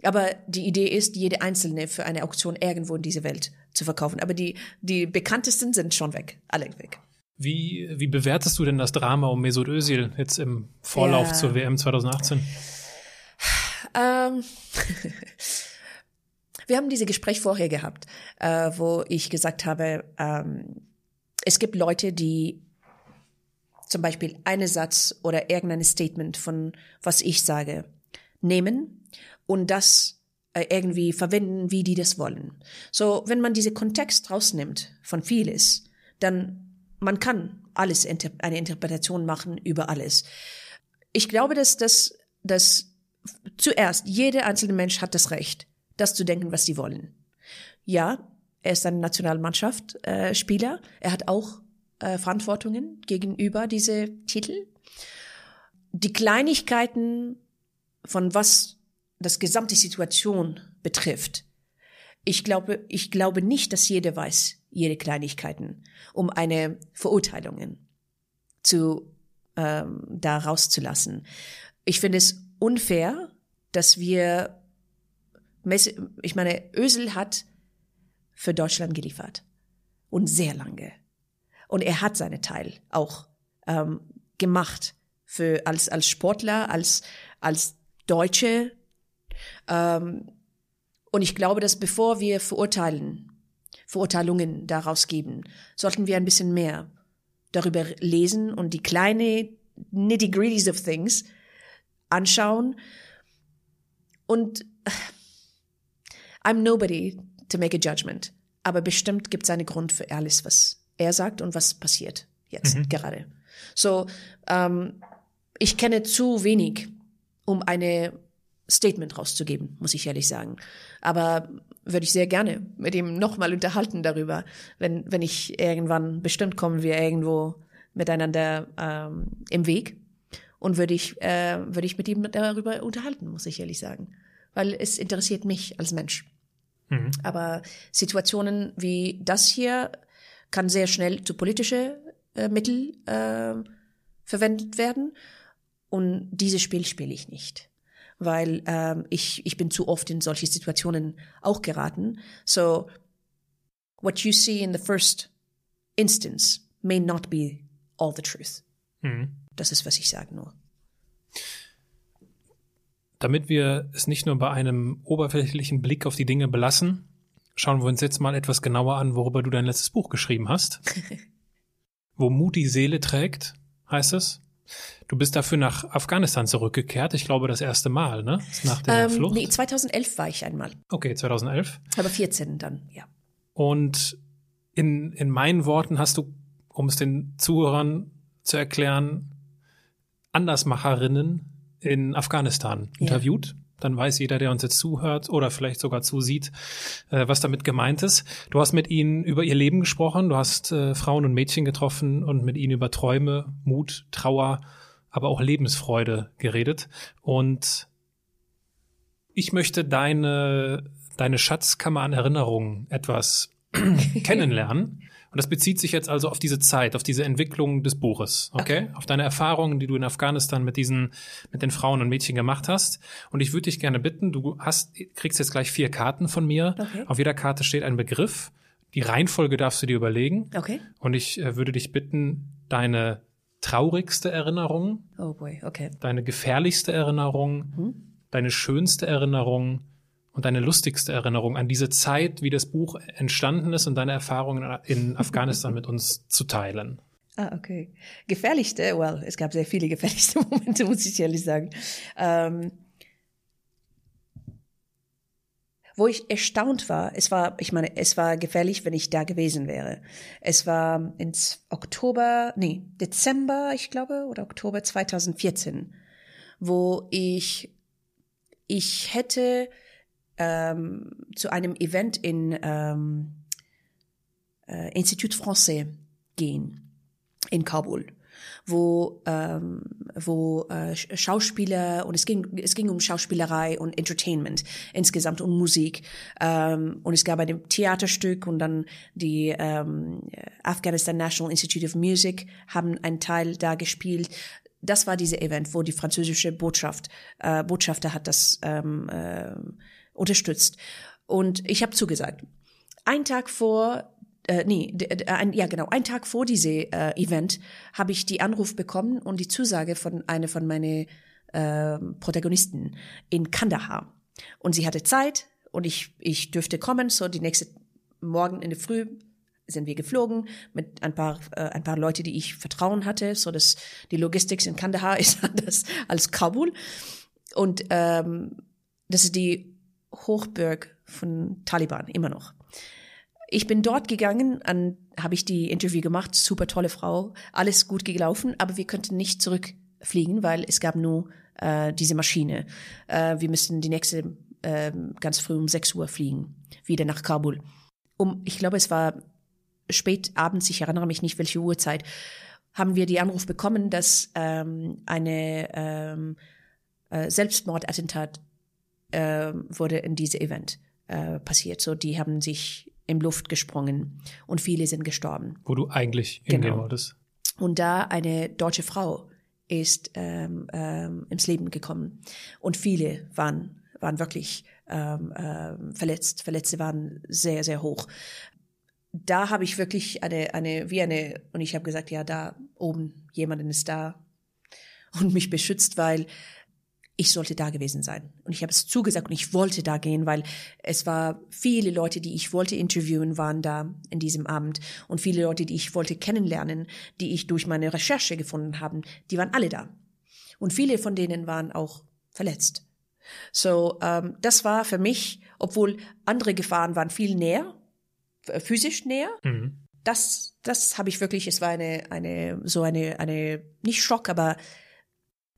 C: Aber die Idee ist, jede einzelne für eine Auktion irgendwo in dieser Welt zu verkaufen. Aber die, die bekanntesten sind schon weg. Alle weg.
A: Wie, wie bewertest du denn das Drama um Mesut Özil jetzt im Vorlauf ja. zur WM 2018?
C: Ähm, wir haben dieses Gespräch vorher gehabt, äh, wo ich gesagt habe, ähm, es gibt Leute, die zum Beispiel einen Satz oder irgendein Statement von was ich sage nehmen und das äh, irgendwie verwenden, wie die das wollen. So, wenn man diese Kontext rausnimmt von vieles, dann man kann alles eine Interpretation machen über alles. Ich glaube, dass das, dass zuerst jeder einzelne Mensch hat das Recht, das zu denken, was sie wollen. Ja, er ist ein Nationalmannschaft äh. Er hat auch äh, Verantwortungen gegenüber diese Titel. Die Kleinigkeiten von was das gesamte Situation betrifft. Ich glaube, ich glaube nicht, dass jeder weiß, jede Kleinigkeiten, um eine Verurteilungen zu ähm, da rauszulassen. Ich finde es unfair, dass wir, ich meine, Ösel hat für Deutschland geliefert und sehr lange. Und er hat seine Teil auch ähm, gemacht für als als Sportler, als als Deutsche. Ähm, und ich glaube, dass bevor wir verurteilen, Verurteilungen daraus geben, sollten wir ein bisschen mehr darüber lesen und die kleine nitty-gritties of things anschauen. Und I'm nobody to make a judgment. Aber bestimmt gibt es einen Grund für alles, was er sagt und was passiert jetzt mhm. gerade. So, ähm, ich kenne zu wenig, um eine Statement rauszugeben, muss ich ehrlich sagen. Aber würde ich sehr gerne mit ihm nochmal unterhalten darüber, wenn, wenn ich irgendwann, bestimmt kommen wir irgendwo miteinander ähm, im Weg und würde ich, äh, würde ich mit ihm darüber unterhalten, muss ich ehrlich sagen. Weil es interessiert mich als Mensch. Mhm. Aber Situationen wie das hier kann sehr schnell zu politische äh, Mittel äh, verwendet werden. Und dieses Spiel spiele ich nicht weil ähm, ich, ich bin zu oft in solche Situationen auch geraten. So, what you see in the first instance may not be all the truth. Mhm. Das ist, was ich sage nur.
A: Damit wir es nicht nur bei einem oberflächlichen Blick auf die Dinge belassen, schauen wir uns jetzt mal etwas genauer an, worüber du dein letztes Buch geschrieben hast. Wo Mut die Seele trägt, heißt es. Du bist dafür nach Afghanistan zurückgekehrt, ich glaube das erste Mal, ne?
C: Nach der ähm, Flucht? Nee, 2011 war ich einmal.
A: Okay, 2011.
C: Aber 14 dann, ja.
A: Und in, in meinen Worten hast du, um es den Zuhörern zu erklären, Andersmacherinnen in Afghanistan ja. interviewt dann weiß jeder, der uns jetzt zuhört oder vielleicht sogar zusieht, äh, was damit gemeint ist. Du hast mit ihnen über ihr Leben gesprochen, du hast äh, Frauen und Mädchen getroffen und mit ihnen über Träume, Mut, Trauer, aber auch Lebensfreude geredet. Und ich möchte deine, deine Schatzkammer an Erinnerungen etwas kennenlernen. Und das bezieht sich jetzt also auf diese Zeit, auf diese Entwicklung des Buches, okay? okay? Auf deine Erfahrungen, die du in Afghanistan mit diesen, mit den Frauen und Mädchen gemacht hast. Und ich würde dich gerne bitten, du hast, kriegst jetzt gleich vier Karten von mir. Okay. Auf jeder Karte steht ein Begriff. Die Reihenfolge darfst du dir überlegen.
C: Okay.
A: Und ich äh, würde dich bitten, deine traurigste Erinnerung.
C: Oh boy, okay.
A: Deine gefährlichste Erinnerung. Hm? Deine schönste Erinnerung und deine lustigste Erinnerung an diese Zeit, wie das Buch entstanden ist und deine Erfahrungen in Afghanistan mit uns zu teilen.
C: Ah, okay. Gefährlichste, well, es gab sehr viele gefährlichste Momente, muss ich ehrlich sagen. Ähm, wo ich erstaunt war, es war, ich meine, es war gefährlich, wenn ich da gewesen wäre. Es war ins Oktober, nee, Dezember, ich glaube, oder Oktober 2014, wo ich, ich hätte ähm, zu einem Event in ähm, äh, Institut Français gehen in Kabul. wo ähm, wo äh, Schauspieler und es ging es ging um Schauspielerei und Entertainment insgesamt um Musik ähm, und es gab ein Theaterstück und dann die ähm, Afghanistan National Institute of Music haben einen Teil da gespielt das war diese Event, wo die französische Botschaft, äh, Botschafter hat das ähm, äh, unterstützt. Und ich habe zugesagt. Ein Tag vor, äh, nee, ein, ja genau, ein Tag vor diese äh, Event habe ich die Anruf bekommen und die Zusage von einer von meinen äh, Protagonisten in Kandahar. Und sie hatte Zeit und ich, ich dürfte kommen, so die nächste Morgen in der Früh sind wir geflogen mit ein paar äh, ein paar Leute, die ich Vertrauen hatte, so dass die Logistik in Kandahar ist anders als Kabul und ähm, das ist die Hochburg von Taliban immer noch. Ich bin dort gegangen, an habe ich die Interview gemacht, super tolle Frau, alles gut gelaufen, aber wir könnten nicht zurückfliegen, weil es gab nur äh, diese Maschine. Äh, wir müssten die nächste äh, ganz früh um 6 Uhr fliegen, wieder nach Kabul. Um, ich glaube, es war spät abends, ich erinnere mich nicht, welche Uhrzeit, haben wir die Anruf bekommen, dass ähm, eine ähm, äh, Selbstmordattentat äh, wurde in diesem Event äh, passiert. So, die haben sich in Luft gesprungen und viele sind gestorben.
A: Wo du eigentlich hingehen
C: Genau.
A: wolltest.
C: Und da eine deutsche Frau ist ähm, ähm, ins Leben gekommen und viele waren waren wirklich ähm, ähm, verletzt. Verletzte waren sehr sehr hoch. Da habe ich wirklich eine eine wie eine und ich habe gesagt ja da oben jemanden ist da und mich beschützt, weil ich sollte da gewesen sein. Und ich habe es zugesagt und ich wollte da gehen, weil es war viele Leute, die ich wollte interviewen, waren da in diesem Abend. Und viele Leute, die ich wollte kennenlernen, die ich durch meine Recherche gefunden haben, die waren alle da. Und viele von denen waren auch verletzt. So, ähm, das war für mich, obwohl andere Gefahren waren viel näher, äh, physisch näher,
A: Mhm.
C: das, das habe ich wirklich, es war eine, eine, so eine, eine, nicht Schock, aber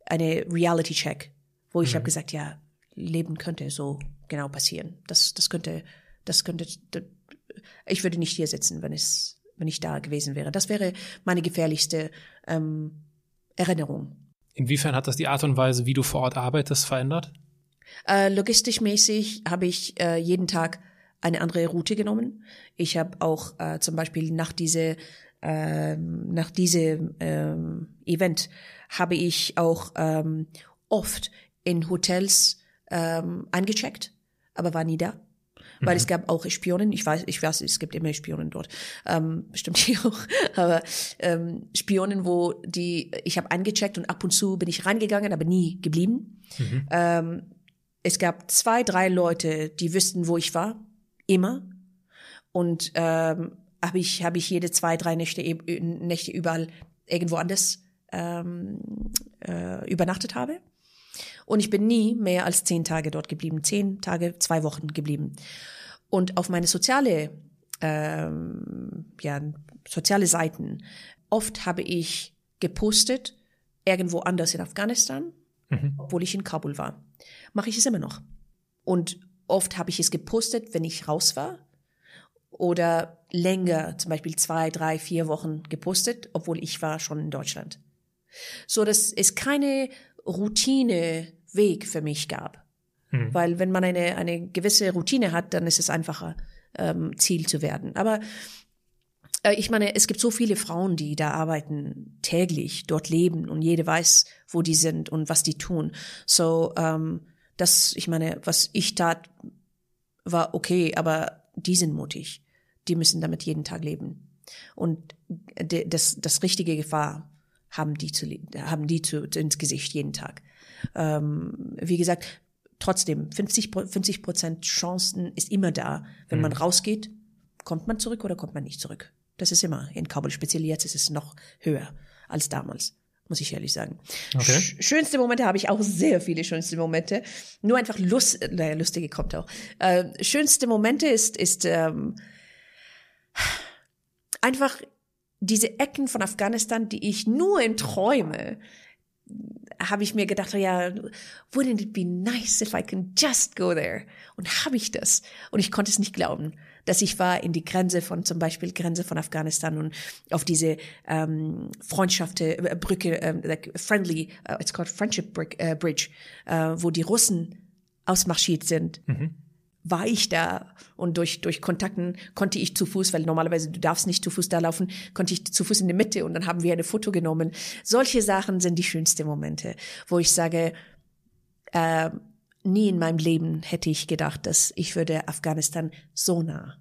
C: eine Reality-Check, wo ich
A: Mhm.
C: habe gesagt, ja, Leben könnte so genau passieren. Das, das könnte, das könnte, ich würde nicht hier sitzen, wenn es, wenn ich da gewesen wäre. Das wäre meine gefährlichste ähm, Erinnerung.
A: Inwiefern hat das die Art und Weise, wie du vor Ort arbeitest, verändert?
C: Äh, logistischmäßig habe ich äh, jeden Tag eine andere Route genommen. Ich habe auch äh, zum Beispiel nach diese ähm, nach diesem ähm, Event habe ich auch ähm, oft in Hotels ähm, eingecheckt, aber war nie da. Weil es gab auch Spionen, ich weiß, ich weiß, es gibt immer Spionen dort, ähm, bestimmt hier auch, aber ähm, Spionen, wo die, ich habe eingecheckt und ab und zu bin ich reingegangen, aber nie geblieben. Ähm, es gab zwei, drei Leute, die wüssten, wo ich war, immer. Und ähm, habe ich, habe ich jede zwei, drei Nächte, e- Nächte überall irgendwo anders ähm, äh, übernachtet habe. Und ich bin nie mehr als zehn Tage dort geblieben. Zehn Tage, zwei Wochen geblieben. Und auf meine soziale, ähm, ja, soziale Seiten, oft habe ich gepostet, irgendwo anders in Afghanistan, obwohl ich in Kabul war. Mache ich es immer noch. Und oft habe ich es gepostet, wenn ich raus war. Oder länger, zum Beispiel zwei, drei, vier Wochen gepostet, obwohl ich war schon in Deutschland. So dass es keine Routine-Weg für mich gab. Weil wenn man eine, eine gewisse Routine hat, dann ist es einfacher, ähm, Ziel zu werden. Aber äh, ich meine, es gibt so viele Frauen, die da arbeiten, täglich, dort leben und jede weiß, wo die sind und was die tun. So, ähm, das, ich meine, was ich tat, war okay, aber die sind mutig. Die müssen damit jeden Tag leben. Und de, das, das richtige Gefahr haben die zu, haben die zu, ins Gesicht jeden Tag. Ähm, wie gesagt, trotzdem, 50, Pro- 50 Prozent Chancen ist immer da. Wenn man rausgeht, kommt man zurück oder kommt man nicht zurück. Das ist immer in Kabul. Speziell jetzt ist es noch höher als damals, muss ich ehrlich sagen.
A: Okay.
C: Sch schönste Momente habe ich auch sehr viele schönste Momente. Nur einfach Lust, naja, lustige kommt auch. Äh, schönste Momente ist, ist ähm, einfach diese Ecken von Afghanistan, die ich nur in Träume habe ich mir gedacht, ja, wouldn't it be nice if I can just go there? Und habe ich das? Und ich konnte es nicht glauben. dass ich war in die Grenze von zum Beispiel Grenze von Afghanistan und auf diese ähm, Freundschaft äh, Brücke, äh, like friendly, uh, it's called Friendship Brick, äh, Bridge, äh, wo die Russen ausmarschiert sind. Mhm. War ich da und durch, durch Kontakten konnte ich zu Fuß, weil normalerweise du darfst nicht zu Fuß da laufen, konnte ich zu Fuß in der Mitte und dann haben wir eine Foto genommen. Solche Sachen sind die schönsten Momente, wo ich sage, äh, nie in meinem Leben hätte ich gedacht, dass ich würde Afghanistan so nah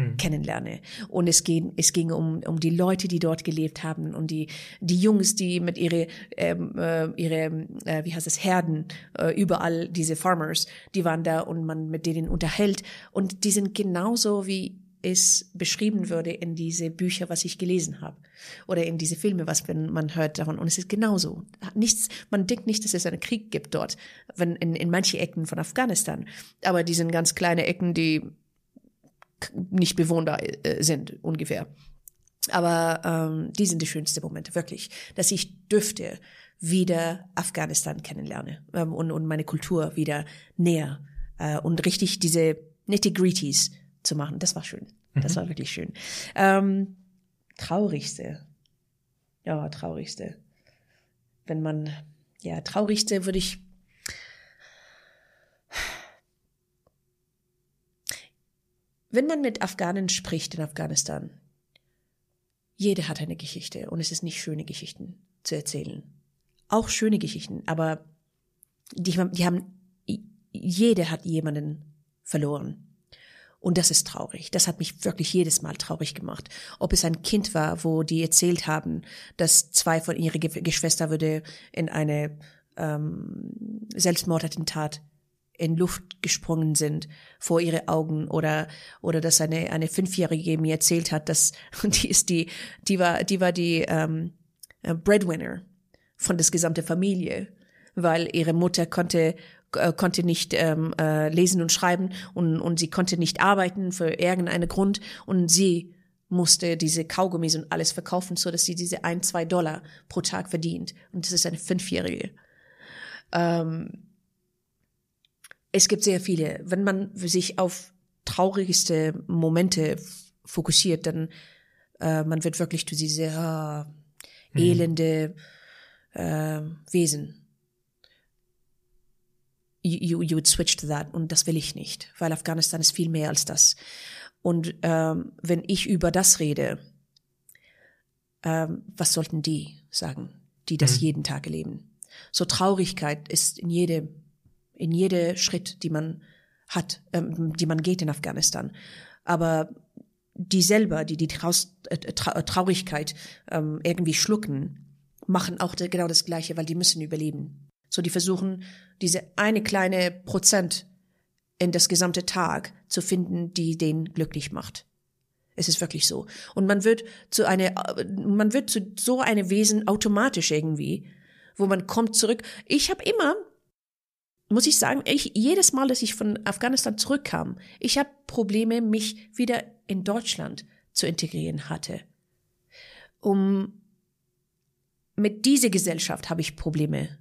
C: mhm. kennenlerne. Und es ging, es ging um, um die Leute, die dort gelebt haben und die, die Jungs, die mit ihre, ähm, äh, ihre, äh, wie heißt es, Herden, äh, überall diese Farmers, die waren da und man mit denen unterhält. Und die sind genauso wie es beschrieben würde in diese Bücher, was ich gelesen habe oder in diese Filme, was man hört davon. Und es ist genauso. Nichts, man denkt nicht, dass es einen Krieg gibt dort, wenn in, in manche Ecken von Afghanistan. Aber die sind ganz kleine Ecken, die nicht bewohnbar äh, sind ungefähr. Aber ähm, die sind die schönsten Momente, wirklich, dass ich dürfte wieder Afghanistan kennenlernen ähm, und, und meine Kultur wieder näher äh, und richtig diese nitty-gritties zu machen. Das war schön. Das mhm. war wirklich schön. Ähm, traurigste. Ja, traurigste. Wenn man, ja, traurigste würde ich. Wenn man mit Afghanen spricht in Afghanistan, jeder hat eine Geschichte und es ist nicht schöne Geschichten zu erzählen. Auch schöne Geschichten, aber die, die haben, jeder hat jemanden verloren. Und das ist traurig. Das hat mich wirklich jedes Mal traurig gemacht. Ob es ein Kind war, wo die erzählt haben, dass zwei von ihren Geschwister würde in eine ähm, Selbstmordattentat in Luft gesprungen sind vor ihre Augen oder oder dass eine eine fünfjährige mir erzählt hat, dass die ist die die war die war die ähm, Breadwinner von das gesamte Familie, weil ihre Mutter konnte äh, konnte nicht ähm, äh, lesen und schreiben und, und sie konnte nicht arbeiten für irgendeinen Grund und sie musste diese Kaugummis und alles verkaufen, so dass sie diese ein, zwei Dollar pro Tag verdient. Und das ist eine Fünfjährige. Ähm, es gibt sehr viele. Wenn man sich auf traurigste Momente fokussiert, dann äh, man wird wirklich zu diese äh, elende äh, Wesen you, you would switch to that. Und das will ich nicht, weil Afghanistan ist viel mehr als das. Und ähm, wenn ich über das rede, ähm, was sollten die sagen, die das mhm. jeden Tag erleben? So Traurigkeit ist in jede, in jede Schritt, die man hat, ähm, die man geht in Afghanistan. Aber die selber, die die Traus, äh, Tra Traurigkeit ähm, irgendwie schlucken, machen auch genau das Gleiche, weil die müssen überleben. So, die versuchen, diese eine kleine Prozent in das gesamte Tag zu finden, die den glücklich macht. Es ist wirklich so. Und man wird zu eine, man wird zu so eine Wesen automatisch irgendwie, wo man kommt zurück. Ich habe immer, muss ich sagen, ich, jedes Mal, dass ich von Afghanistan zurückkam, ich habe Probleme, mich wieder in Deutschland zu integrieren hatte. Um, mit dieser Gesellschaft habe ich Probleme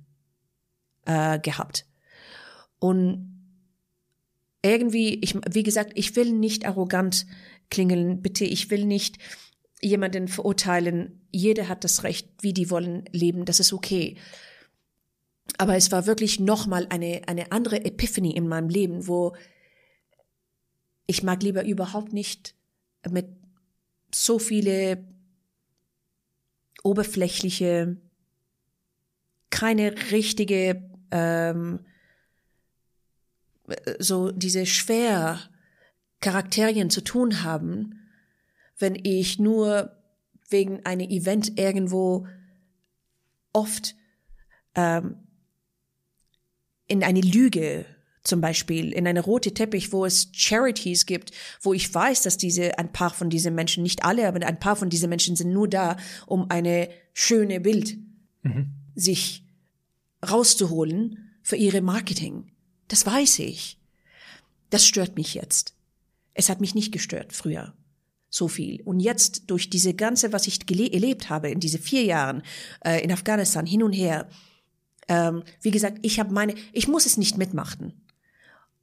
C: äh, gehabt. Und irgendwie, ich, wie gesagt, ich will nicht arrogant klingeln, bitte, ich will nicht jemanden verurteilen. Jeder hat das Recht, wie die wollen leben, das ist okay. Aber es war wirklich nochmal eine, eine andere Epiphany in meinem Leben, wo ich mag lieber überhaupt nicht mit so viele oberflächliche, keine richtige ähm, so diese schwer Charakterien zu tun haben, wenn ich nur wegen einem Event irgendwo oft ähm, in eine Lüge zum Beispiel in eine rote Teppich, wo es Charities gibt, wo ich weiß, dass diese ein paar von diesen Menschen, nicht alle, aber ein paar von diesen Menschen sind nur da, um eine schöne Bild mhm. sich rauszuholen für ihre Marketing. Das weiß ich. Das stört mich jetzt. Es hat mich nicht gestört früher so viel. Und jetzt durch diese ganze, was ich erlebt habe in diese vier Jahren äh, in Afghanistan hin und her, ähm, wie gesagt, ich habe meine, ich muss es nicht mitmachen.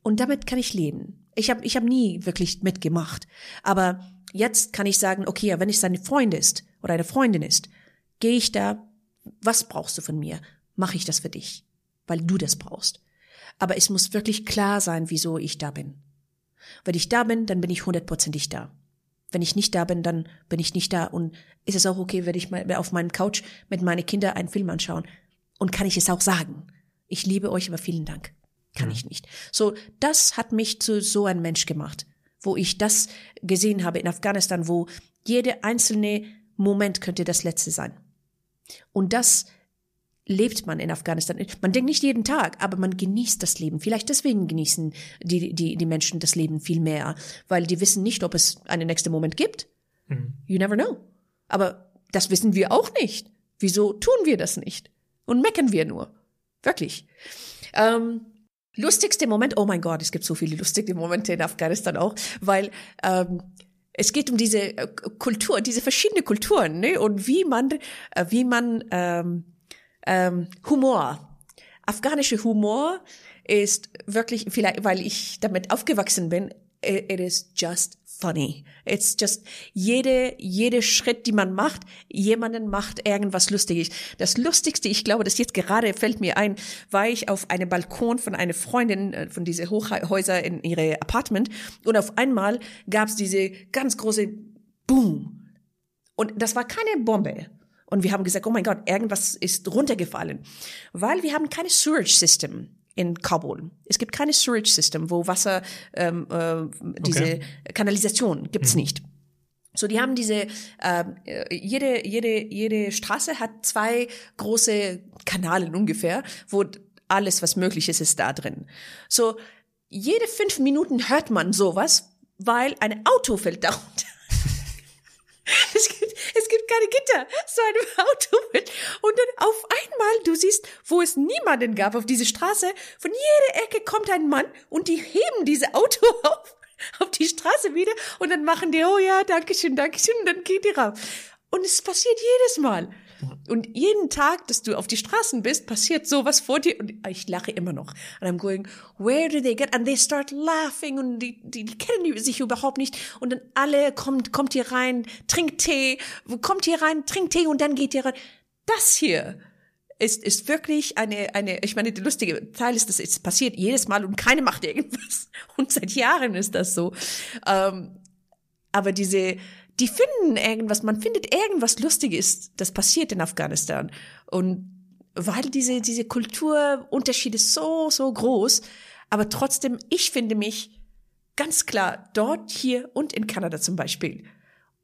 C: Und damit kann ich leben. Ich habe ich hab nie wirklich mitgemacht. Aber jetzt kann ich sagen, okay, wenn ich seine Freund ist oder eine Freundin ist, gehe ich da, was brauchst du von mir? Mache ich das für dich, weil du das brauchst. Aber es muss wirklich klar sein, wieso ich da bin. Wenn ich da bin, dann bin ich hundertprozentig da. Wenn ich nicht da bin, dann bin ich nicht da und ist es auch okay, wenn ich mal auf meinem Couch mit meinen Kindern einen Film anschauen und kann ich es auch sagen. Ich liebe euch, aber vielen Dank. Kann mhm. ich nicht. So, das hat mich zu so einem Mensch gemacht, wo ich das gesehen habe in Afghanistan, wo jede einzelne Moment könnte das letzte sein. Und das lebt man in Afghanistan. Man denkt nicht jeden Tag, aber man genießt das Leben. Vielleicht deswegen genießen die, die, die Menschen das Leben viel mehr, weil die wissen nicht, ob es einen nächsten Moment gibt. Mhm. You never know. Aber das wissen wir auch nicht. Wieso tun wir das nicht? Und meckern wir nur. Wirklich. Ähm, lustigste Moment, oh mein Gott, es gibt so viele lustige Momente in Afghanistan auch, weil ähm, es geht um diese äh, Kultur, diese verschiedenen Kulturen, ne? Und wie man, äh, wie man ähm, ähm, Humor. Afghanischer Humor ist wirklich, vielleicht, weil ich damit aufgewachsen bin, it is just funny. It's just jede, jede Schritt, die man macht, jemanden macht irgendwas Lustiges. Das Lustigste, ich glaube, das jetzt gerade fällt mir ein, war ich auf einem Balkon von einer Freundin äh, von diese Hochhäuser in ihre Apartment und auf einmal gab es diese ganz große Boom. Und das war keine Bombe. Und wir haben gesagt, oh mein Gott, irgendwas ist runtergefallen. Weil wir haben keine Sewage System in Kabul. Es gibt keine Sewage System, wo Wasser, ähm, äh, diese okay. Kanalisation gibt's mhm. nicht. So, die haben diese, äh, jede, jede, jede Straße hat zwei große Kanalen ungefähr, wo alles, was möglich ist, ist da drin. So, jede fünf Minuten hört man sowas, weil ein Auto fällt darunter. Es gibt, es gibt keine Gitter so einem Auto mit. Und dann auf einmal, du siehst, wo es niemanden gab auf diese Straße, von jeder Ecke kommt ein Mann und die heben diese Auto auf, auf die Straße wieder und dann machen die, oh ja, danke schön, danke schön, und dann geht die rauf. Und es passiert jedes Mal. Und jeden Tag, dass du auf die Straßen bist, passiert sowas vor dir und ich lache immer noch. And I'm going, where do they get? And they start laughing und die, die, die kennen sich überhaupt nicht. Und dann alle kommt, kommt hier rein, trinkt Tee, kommt hier rein, trinkt Tee und dann geht hier rein. Das hier ist, ist wirklich eine, eine, ich meine, der lustige Teil ist, dass es passiert jedes Mal und keine macht irgendwas. Und seit Jahren ist das so. Ähm, aber diese, die finden irgendwas, man findet irgendwas Lustiges, das passiert in Afghanistan. Und weil diese, diese Kulturunterschiede so, so groß, aber trotzdem, ich finde mich ganz klar dort, hier und in Kanada zum Beispiel.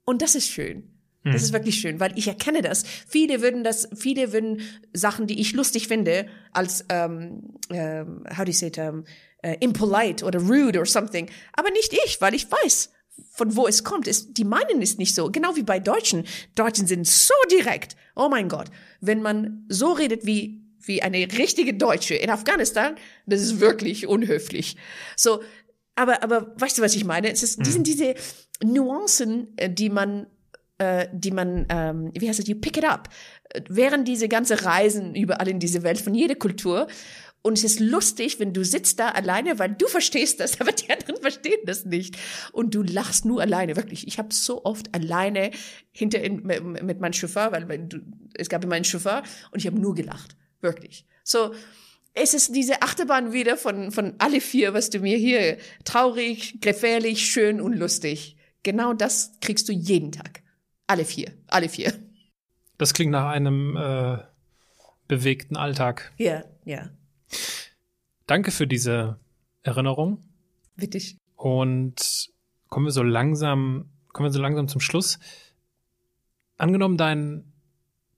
C: Und das ist schön. Das hm. ist wirklich schön, weil ich erkenne das. Viele würden das, viele würden Sachen, die ich lustig finde, als ähm, ähm, how do you say it, um, uh, impolite oder rude or something. Aber nicht ich, weil ich weiß, von wo es kommt. Ist, die meinen es nicht so. Genau wie bei Deutschen. Deutschen sind so direkt. Oh mein Gott. Wenn man so redet wie, wie eine richtige Deutsche in Afghanistan, das ist wirklich unhöflich. So. Aber, aber weißt du, was ich meine? Es ist, die hm. sind diese Nuancen, äh, die man äh, die man, ähm, wie heißt es, you pick it up, während diese ganze Reisen überall in diese Welt von jeder Kultur und es ist lustig, wenn du sitzt da alleine, weil du verstehst das, aber die anderen verstehen das nicht. Und du lachst nur alleine, wirklich. Ich habe so oft alleine hinter in, mit meinem Chauffeur, weil du, es gab immer einen Chauffeur und ich habe nur gelacht, wirklich. So, es ist diese Achterbahn wieder von, von alle vier, was du mir hier traurig, gefährlich, schön und lustig. Genau das kriegst du jeden Tag. Alle vier, alle vier.
A: Das klingt nach einem äh, bewegten Alltag.
C: Ja, ja.
A: Danke für diese Erinnerung.
C: Bitte.
A: Und kommen wir so langsam, kommen wir so langsam zum Schluss. Angenommen, dein,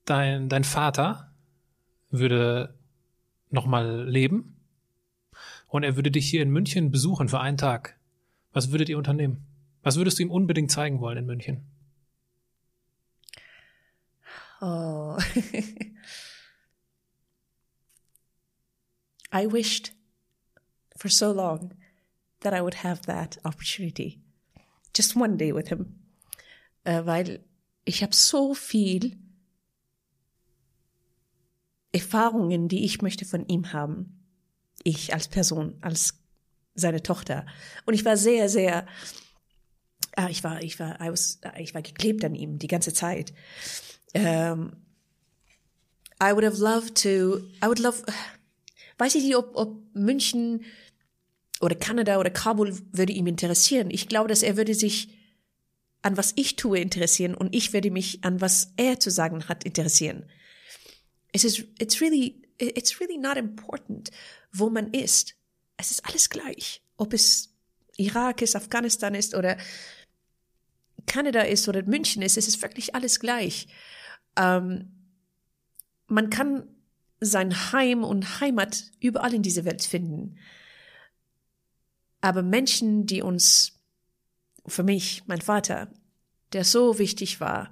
A: dein, dein Vater würde nochmal leben und er würde dich hier in München besuchen für einen Tag. Was würdet ihr unternehmen? Was würdest du ihm unbedingt zeigen wollen in München?
C: Oh. I wished for so long that I would have that opportunity. Just one day with him. Äh, weil ich habe so viel Erfahrungen, die ich möchte von ihm haben. Ich als Person, als seine Tochter. Und ich war sehr, sehr, ah, ich war, ich war, I was, ich war geklebt an ihm die ganze Zeit. Um, I would have loved to, I would love, weiß ich nicht, ob, ob München oder Kanada oder Kabul würde ihm interessieren. Ich glaube, dass er würde sich an was ich tue interessieren und ich werde mich an was er zu sagen hat interessieren. Es ist, it's really, it's really not important, wo man ist. Es ist alles gleich. Ob es Irak ist, Afghanistan ist oder Kanada ist oder München ist, es ist wirklich alles gleich. Ähm, man kann sein Heim und Heimat überall in dieser Welt finden. Aber Menschen, die uns, für mich, mein Vater, der so wichtig war,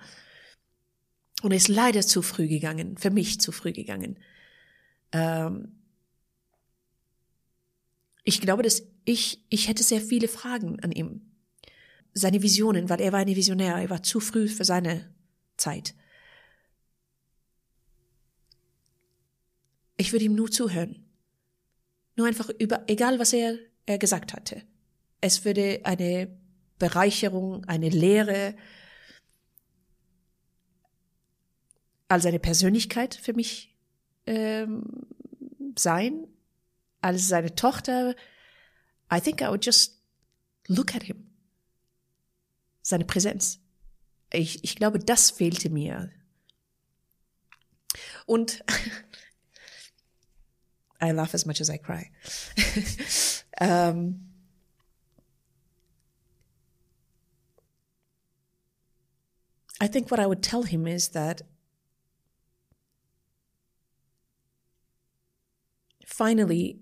C: und ist leider zu früh gegangen, für mich zu früh gegangen. Ähm, ich glaube, dass ich, ich hätte sehr viele Fragen an ihm. Seine Visionen, weil er war eine Visionär, er war zu früh für seine Zeit. Ich würde ihm nur zuhören. Nur einfach über, egal was er, er gesagt hatte. Es würde eine Bereicherung, eine Lehre, als eine Persönlichkeit für mich ähm, sein, als seine Tochter. I think I would just look at him. Seine Präsenz. Ich, ich glaube, das fehlte mir. Und I laugh as much as I cry. um, I think what I would tell him is that finally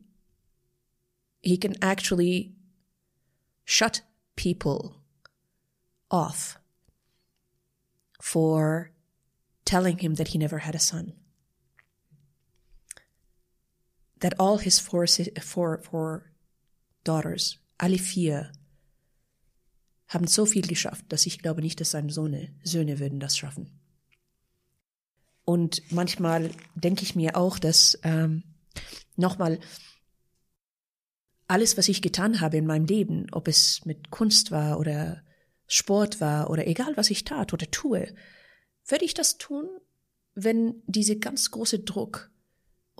C: he can actually shut people off for telling him that he never had a son that all his four, four, four daughters, alle vier, haben so viel geschafft, dass ich glaube nicht, dass seine Söhne, Söhne würden das schaffen. Und manchmal denke ich mir auch, dass ähm, nochmal alles, was ich getan habe in meinem Leben, ob es mit Kunst war oder Sport war oder egal, was ich tat oder tue, würde ich das tun, wenn diese ganz große Druck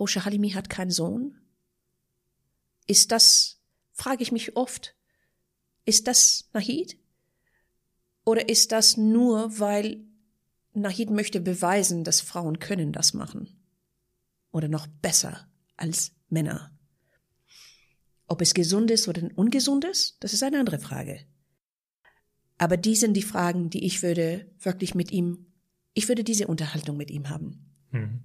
C: Osha Halimi hat keinen Sohn? Ist das, frage ich mich oft, ist das Nahid? Oder ist das nur, weil Nahid möchte beweisen, dass Frauen können das machen? Oder noch besser als Männer? Ob es gesund ist oder ungesund ist, das ist eine andere Frage. Aber die sind die Fragen, die ich würde wirklich mit ihm, ich würde diese Unterhaltung mit ihm haben. Mhm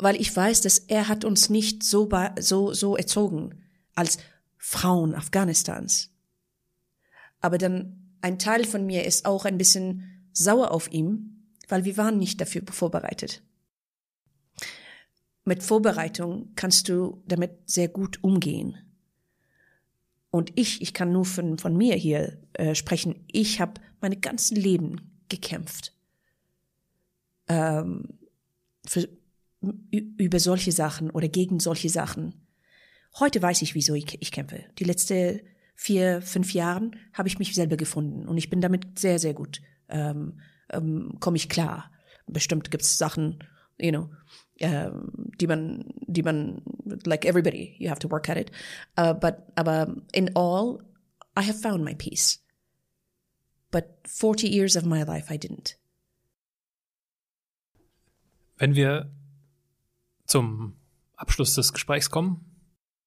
C: weil ich weiß, dass er hat uns nicht so, so, so erzogen als Frauen Afghanistans. Aber dann ein Teil von mir ist auch ein bisschen sauer auf ihm, weil wir waren nicht dafür vorbereitet. Mit Vorbereitung kannst du damit sehr gut umgehen. Und ich, ich kann nur von, von mir hier äh, sprechen, ich habe mein ganzes Leben gekämpft. Ähm, für, über solche Sachen oder gegen solche Sachen. Heute weiß ich, wieso ich, ich kämpfe. Die letzten vier, fünf Jahren habe ich mich selber gefunden und ich bin damit sehr, sehr gut. Ähm, ähm, Komme ich klar. Bestimmt gibt's Sachen, you know, ähm, die man, die man, like everybody, you have to work at it. Uh, but, aber in all, I have found my peace. But 40 years of my life I didn't.
A: Wenn wir zum Abschluss des Gesprächs kommen,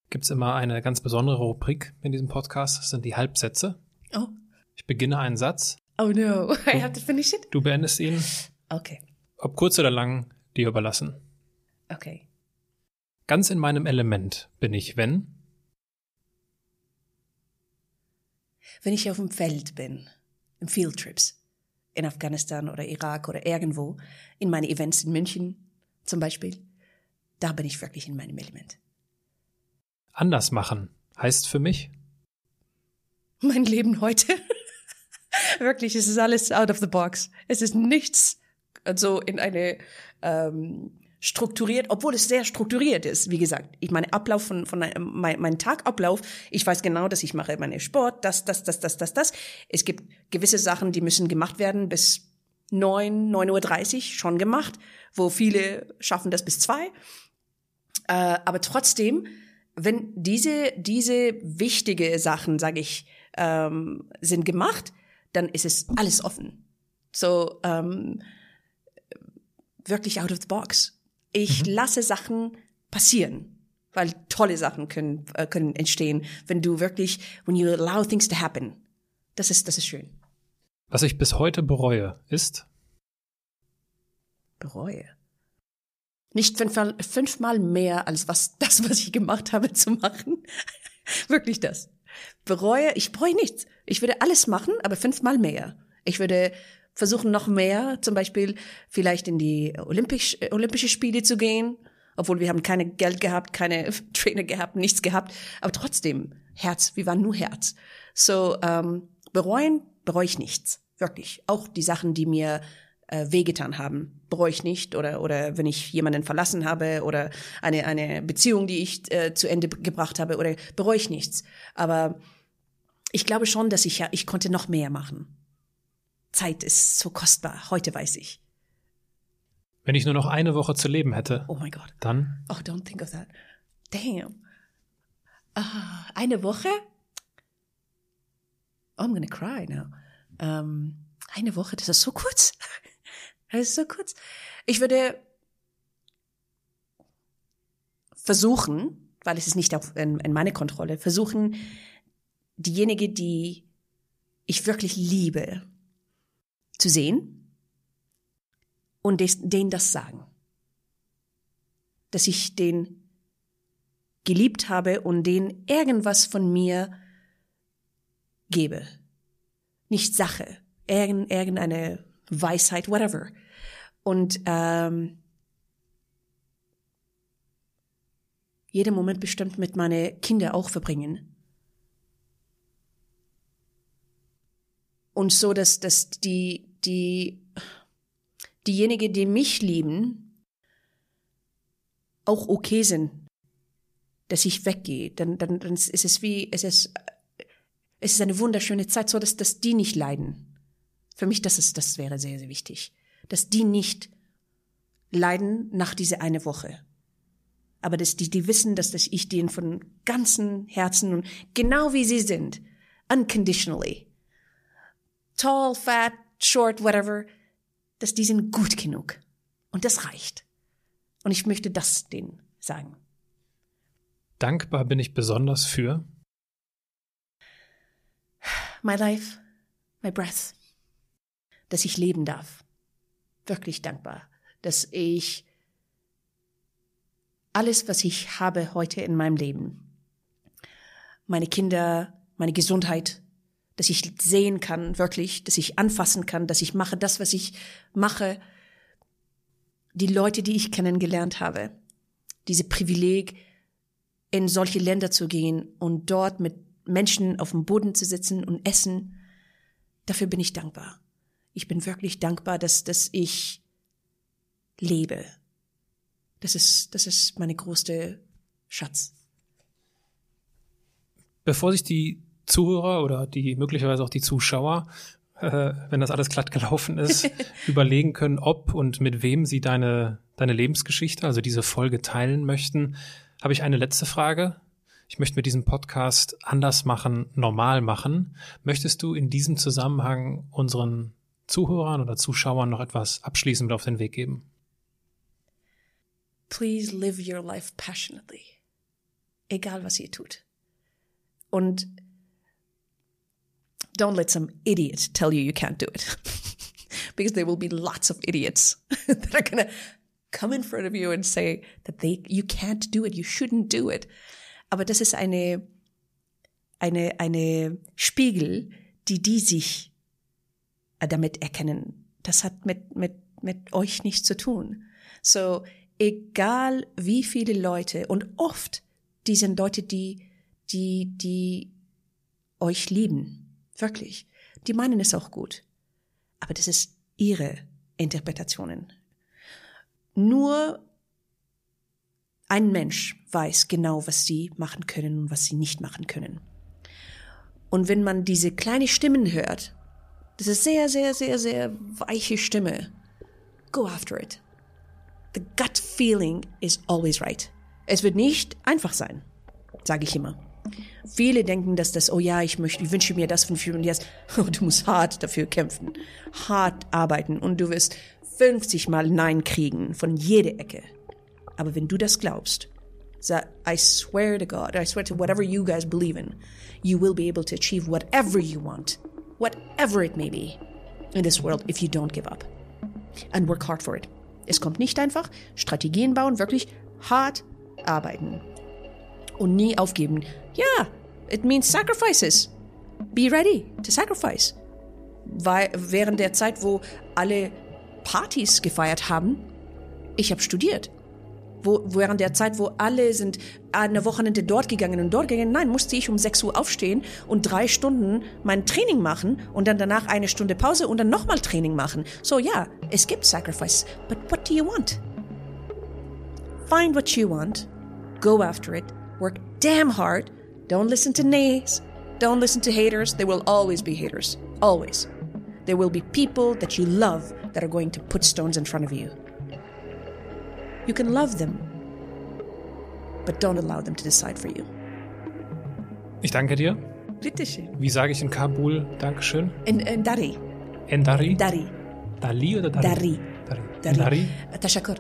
A: gibt es immer eine ganz besondere Rubrik in diesem Podcast. Das sind die Halbsätze.
C: Oh.
A: Ich beginne einen Satz.
C: Oh no, I have to finish it.
A: Du beendest ihn.
C: Okay.
A: Ob kurz oder lang, dir überlassen.
C: Okay.
A: Ganz in meinem Element bin ich, wenn?
C: Wenn ich auf dem Feld bin, im Field Trips, in Afghanistan oder Irak oder irgendwo, in meine Events in München zum Beispiel da bin ich wirklich in meinem Element.
A: Anders machen heißt für mich?
C: Mein Leben heute. wirklich, es ist alles out of the box. Es ist nichts so in eine ähm, strukturiert, obwohl es sehr strukturiert ist. Wie gesagt, ich meine Ablauf von, von mein, mein Tagablauf, ich weiß genau, dass ich mache meine Sport, das, das, das, das, das, das. Es gibt gewisse Sachen, die müssen gemacht werden bis neun, neun Uhr dreißig schon gemacht, wo viele schaffen das bis zwei. Äh, aber trotzdem, wenn diese diese wichtige Sachen, sage ich, ähm, sind gemacht, dann ist es alles offen. So ähm, wirklich out of the box. Ich mhm. lasse Sachen passieren, weil tolle Sachen können, äh, können entstehen, wenn du wirklich, when you allow things to happen. Das ist, das ist schön.
A: Was ich bis heute bereue, ist?
C: Bereue. Nicht fünfmal, fünfmal mehr als was, das, was ich gemacht habe, zu machen. wirklich das. Bereue, ich bereue nichts. Ich würde alles machen, aber fünfmal mehr. Ich würde versuchen noch mehr, zum Beispiel vielleicht in die Olympisch, Olympische Spiele zu gehen, obwohl wir haben keine Geld gehabt, keine Trainer gehabt, nichts gehabt, aber trotzdem Herz, wir waren nur Herz. So ähm, bereuen bereue ich nichts, wirklich. Auch die Sachen, die mir äh, wehgetan haben, bereue ich nicht oder oder wenn ich jemanden verlassen habe oder eine eine Beziehung, die ich äh, zu Ende gebracht habe oder bereue ich nichts. Aber ich glaube schon, dass ich ja ich konnte noch mehr machen. Zeit ist so kostbar. Heute weiß ich.
A: Wenn ich nur noch eine Woche zu leben hätte.
C: Oh mein Gott.
A: Dann?
C: Oh, don't think of that. Damn. Uh, eine Woche? Oh, I'm gonna cry now. Um, ähm, eine Woche, das ist so kurz. Ist so kurz. Ich würde versuchen, weil es ist nicht auf, in, in meine Kontrolle, versuchen, diejenige, die ich wirklich liebe, zu sehen und denen das sagen. Dass ich den geliebt habe und denen irgendwas von mir gebe. Nicht Sache, irgendeine Weisheit, whatever. Und ähm, jeden Moment bestimmt mit meine Kinder auch verbringen. Und so, dass, dass die, die, diejenigen, die mich lieben, auch okay sind, dass ich weggehe, dann, dann, dann ist es wie, es ist, es ist eine wunderschöne Zeit, so dass, dass die nicht leiden. Für mich, das ist, das wäre sehr, sehr wichtig. Dass die nicht leiden nach dieser eine Woche. Aber dass die, die wissen, dass, dass ich denen von ganzem Herzen und genau wie sie sind, unconditionally, tall, fat, short, whatever, dass die sind gut genug. Und das reicht. Und ich möchte das denen sagen.
A: Dankbar bin ich besonders für
C: my life, my breath, dass ich leben darf. Wirklich dankbar, dass ich alles, was ich habe heute in meinem Leben, meine Kinder, meine Gesundheit, dass ich sehen kann, wirklich, dass ich anfassen kann, dass ich mache das, was ich mache. Die Leute, die ich kennengelernt habe, diese Privileg, in solche Länder zu gehen und dort mit Menschen auf dem Boden zu sitzen und essen, dafür bin ich dankbar. Ich bin wirklich dankbar, dass, dass ich lebe. Das ist, das ist meine größte Schatz.
A: Bevor sich die Zuhörer oder die möglicherweise auch die Zuschauer, äh, wenn das alles glatt gelaufen ist, überlegen können, ob und mit wem sie deine, deine Lebensgeschichte, also diese Folge teilen möchten, habe ich eine letzte Frage. Ich möchte mit diesem Podcast anders machen, normal machen. Möchtest du in diesem Zusammenhang unseren Zuhörern oder Zuschauern noch etwas abschließend auf den Weg geben?
C: Please live your life passionately. Egal was ihr tut. Und don't let some idiot tell you you can't do it. because there will be lots of idiots that are going to come in front of you and say that they, you can't do it, you shouldn't do it. Aber das ist eine, eine, eine Spiegel, die die sich damit erkennen. Das hat mit, mit, mit euch nichts zu tun. So, egal wie viele Leute, und oft, die sind Leute, die, die, die euch lieben Wirklich. Die meinen es auch gut. Aber das ist ihre Interpretationen. Nur Ein Mensch weiß genau, was sie machen können und was sie nicht machen können. Und wenn man diese kleine Stimmen hört, diese sehr, sehr, sehr, sehr weiche Stimme, go after it. The gut feeling is always right. Es wird nicht einfach sein, sage ich immer. Viele denken, dass das, oh ja, ich möchte, ich wünsche mir das von und das. Oh, du musst hart dafür kämpfen, hart arbeiten und du wirst 50 Mal Nein kriegen von jeder Ecke. Aber wenn du das glaubst, I swear to God, I swear to whatever you guys believe in, you will be able to achieve whatever you want, whatever it may be in this world if you don't give up. And work hard for it. Es kommt nicht einfach. Strategien bauen, wirklich hart arbeiten. Und nie aufgeben. Ja, it means sacrifices. Be ready to sacrifice. Weil während der Zeit, wo alle Partys gefeiert haben, ich habe studiert wo, während der Zeit, wo alle sind eine Wochenende dort gegangen und dort gegangen, nein, musste ich um 6 Uhr aufstehen und drei Stunden mein Training machen und dann danach eine Stunde Pause und dann nochmal Training machen. So ja, es gibt Sacrifice, but what do you want? Find what you want, go after it, work damn hard, don't listen to nays, don't listen to haters, there will always be haters, always. There will be people that you love that are going to put stones in front of you. You can love them, but don't allow them to decide for you.
A: Ich danke dir.
C: Bitteschön.
A: Wie sage ich in Kabul Dankeschön?
C: In, in Dari.
A: Endari?
C: Dari.
A: Dali oder Dari?
C: Dari.
A: Dari.
C: Dari.
A: Dari?
C: Tashakkur.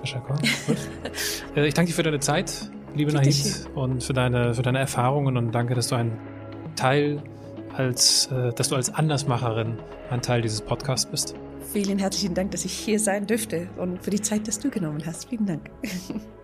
A: Tashakkur. Gut. Äh, ich danke dir für deine Zeit, liebe Nahid, und für deine, für deine Erfahrungen und danke, dass du ein Teil als, äh, dass du als Andersmacherin ein Teil dieses Podcasts bist.
C: Vielen herzlichen Dank, dass ich hier sein dürfte und für die Zeit, dass du genommen hast. Vielen Dank.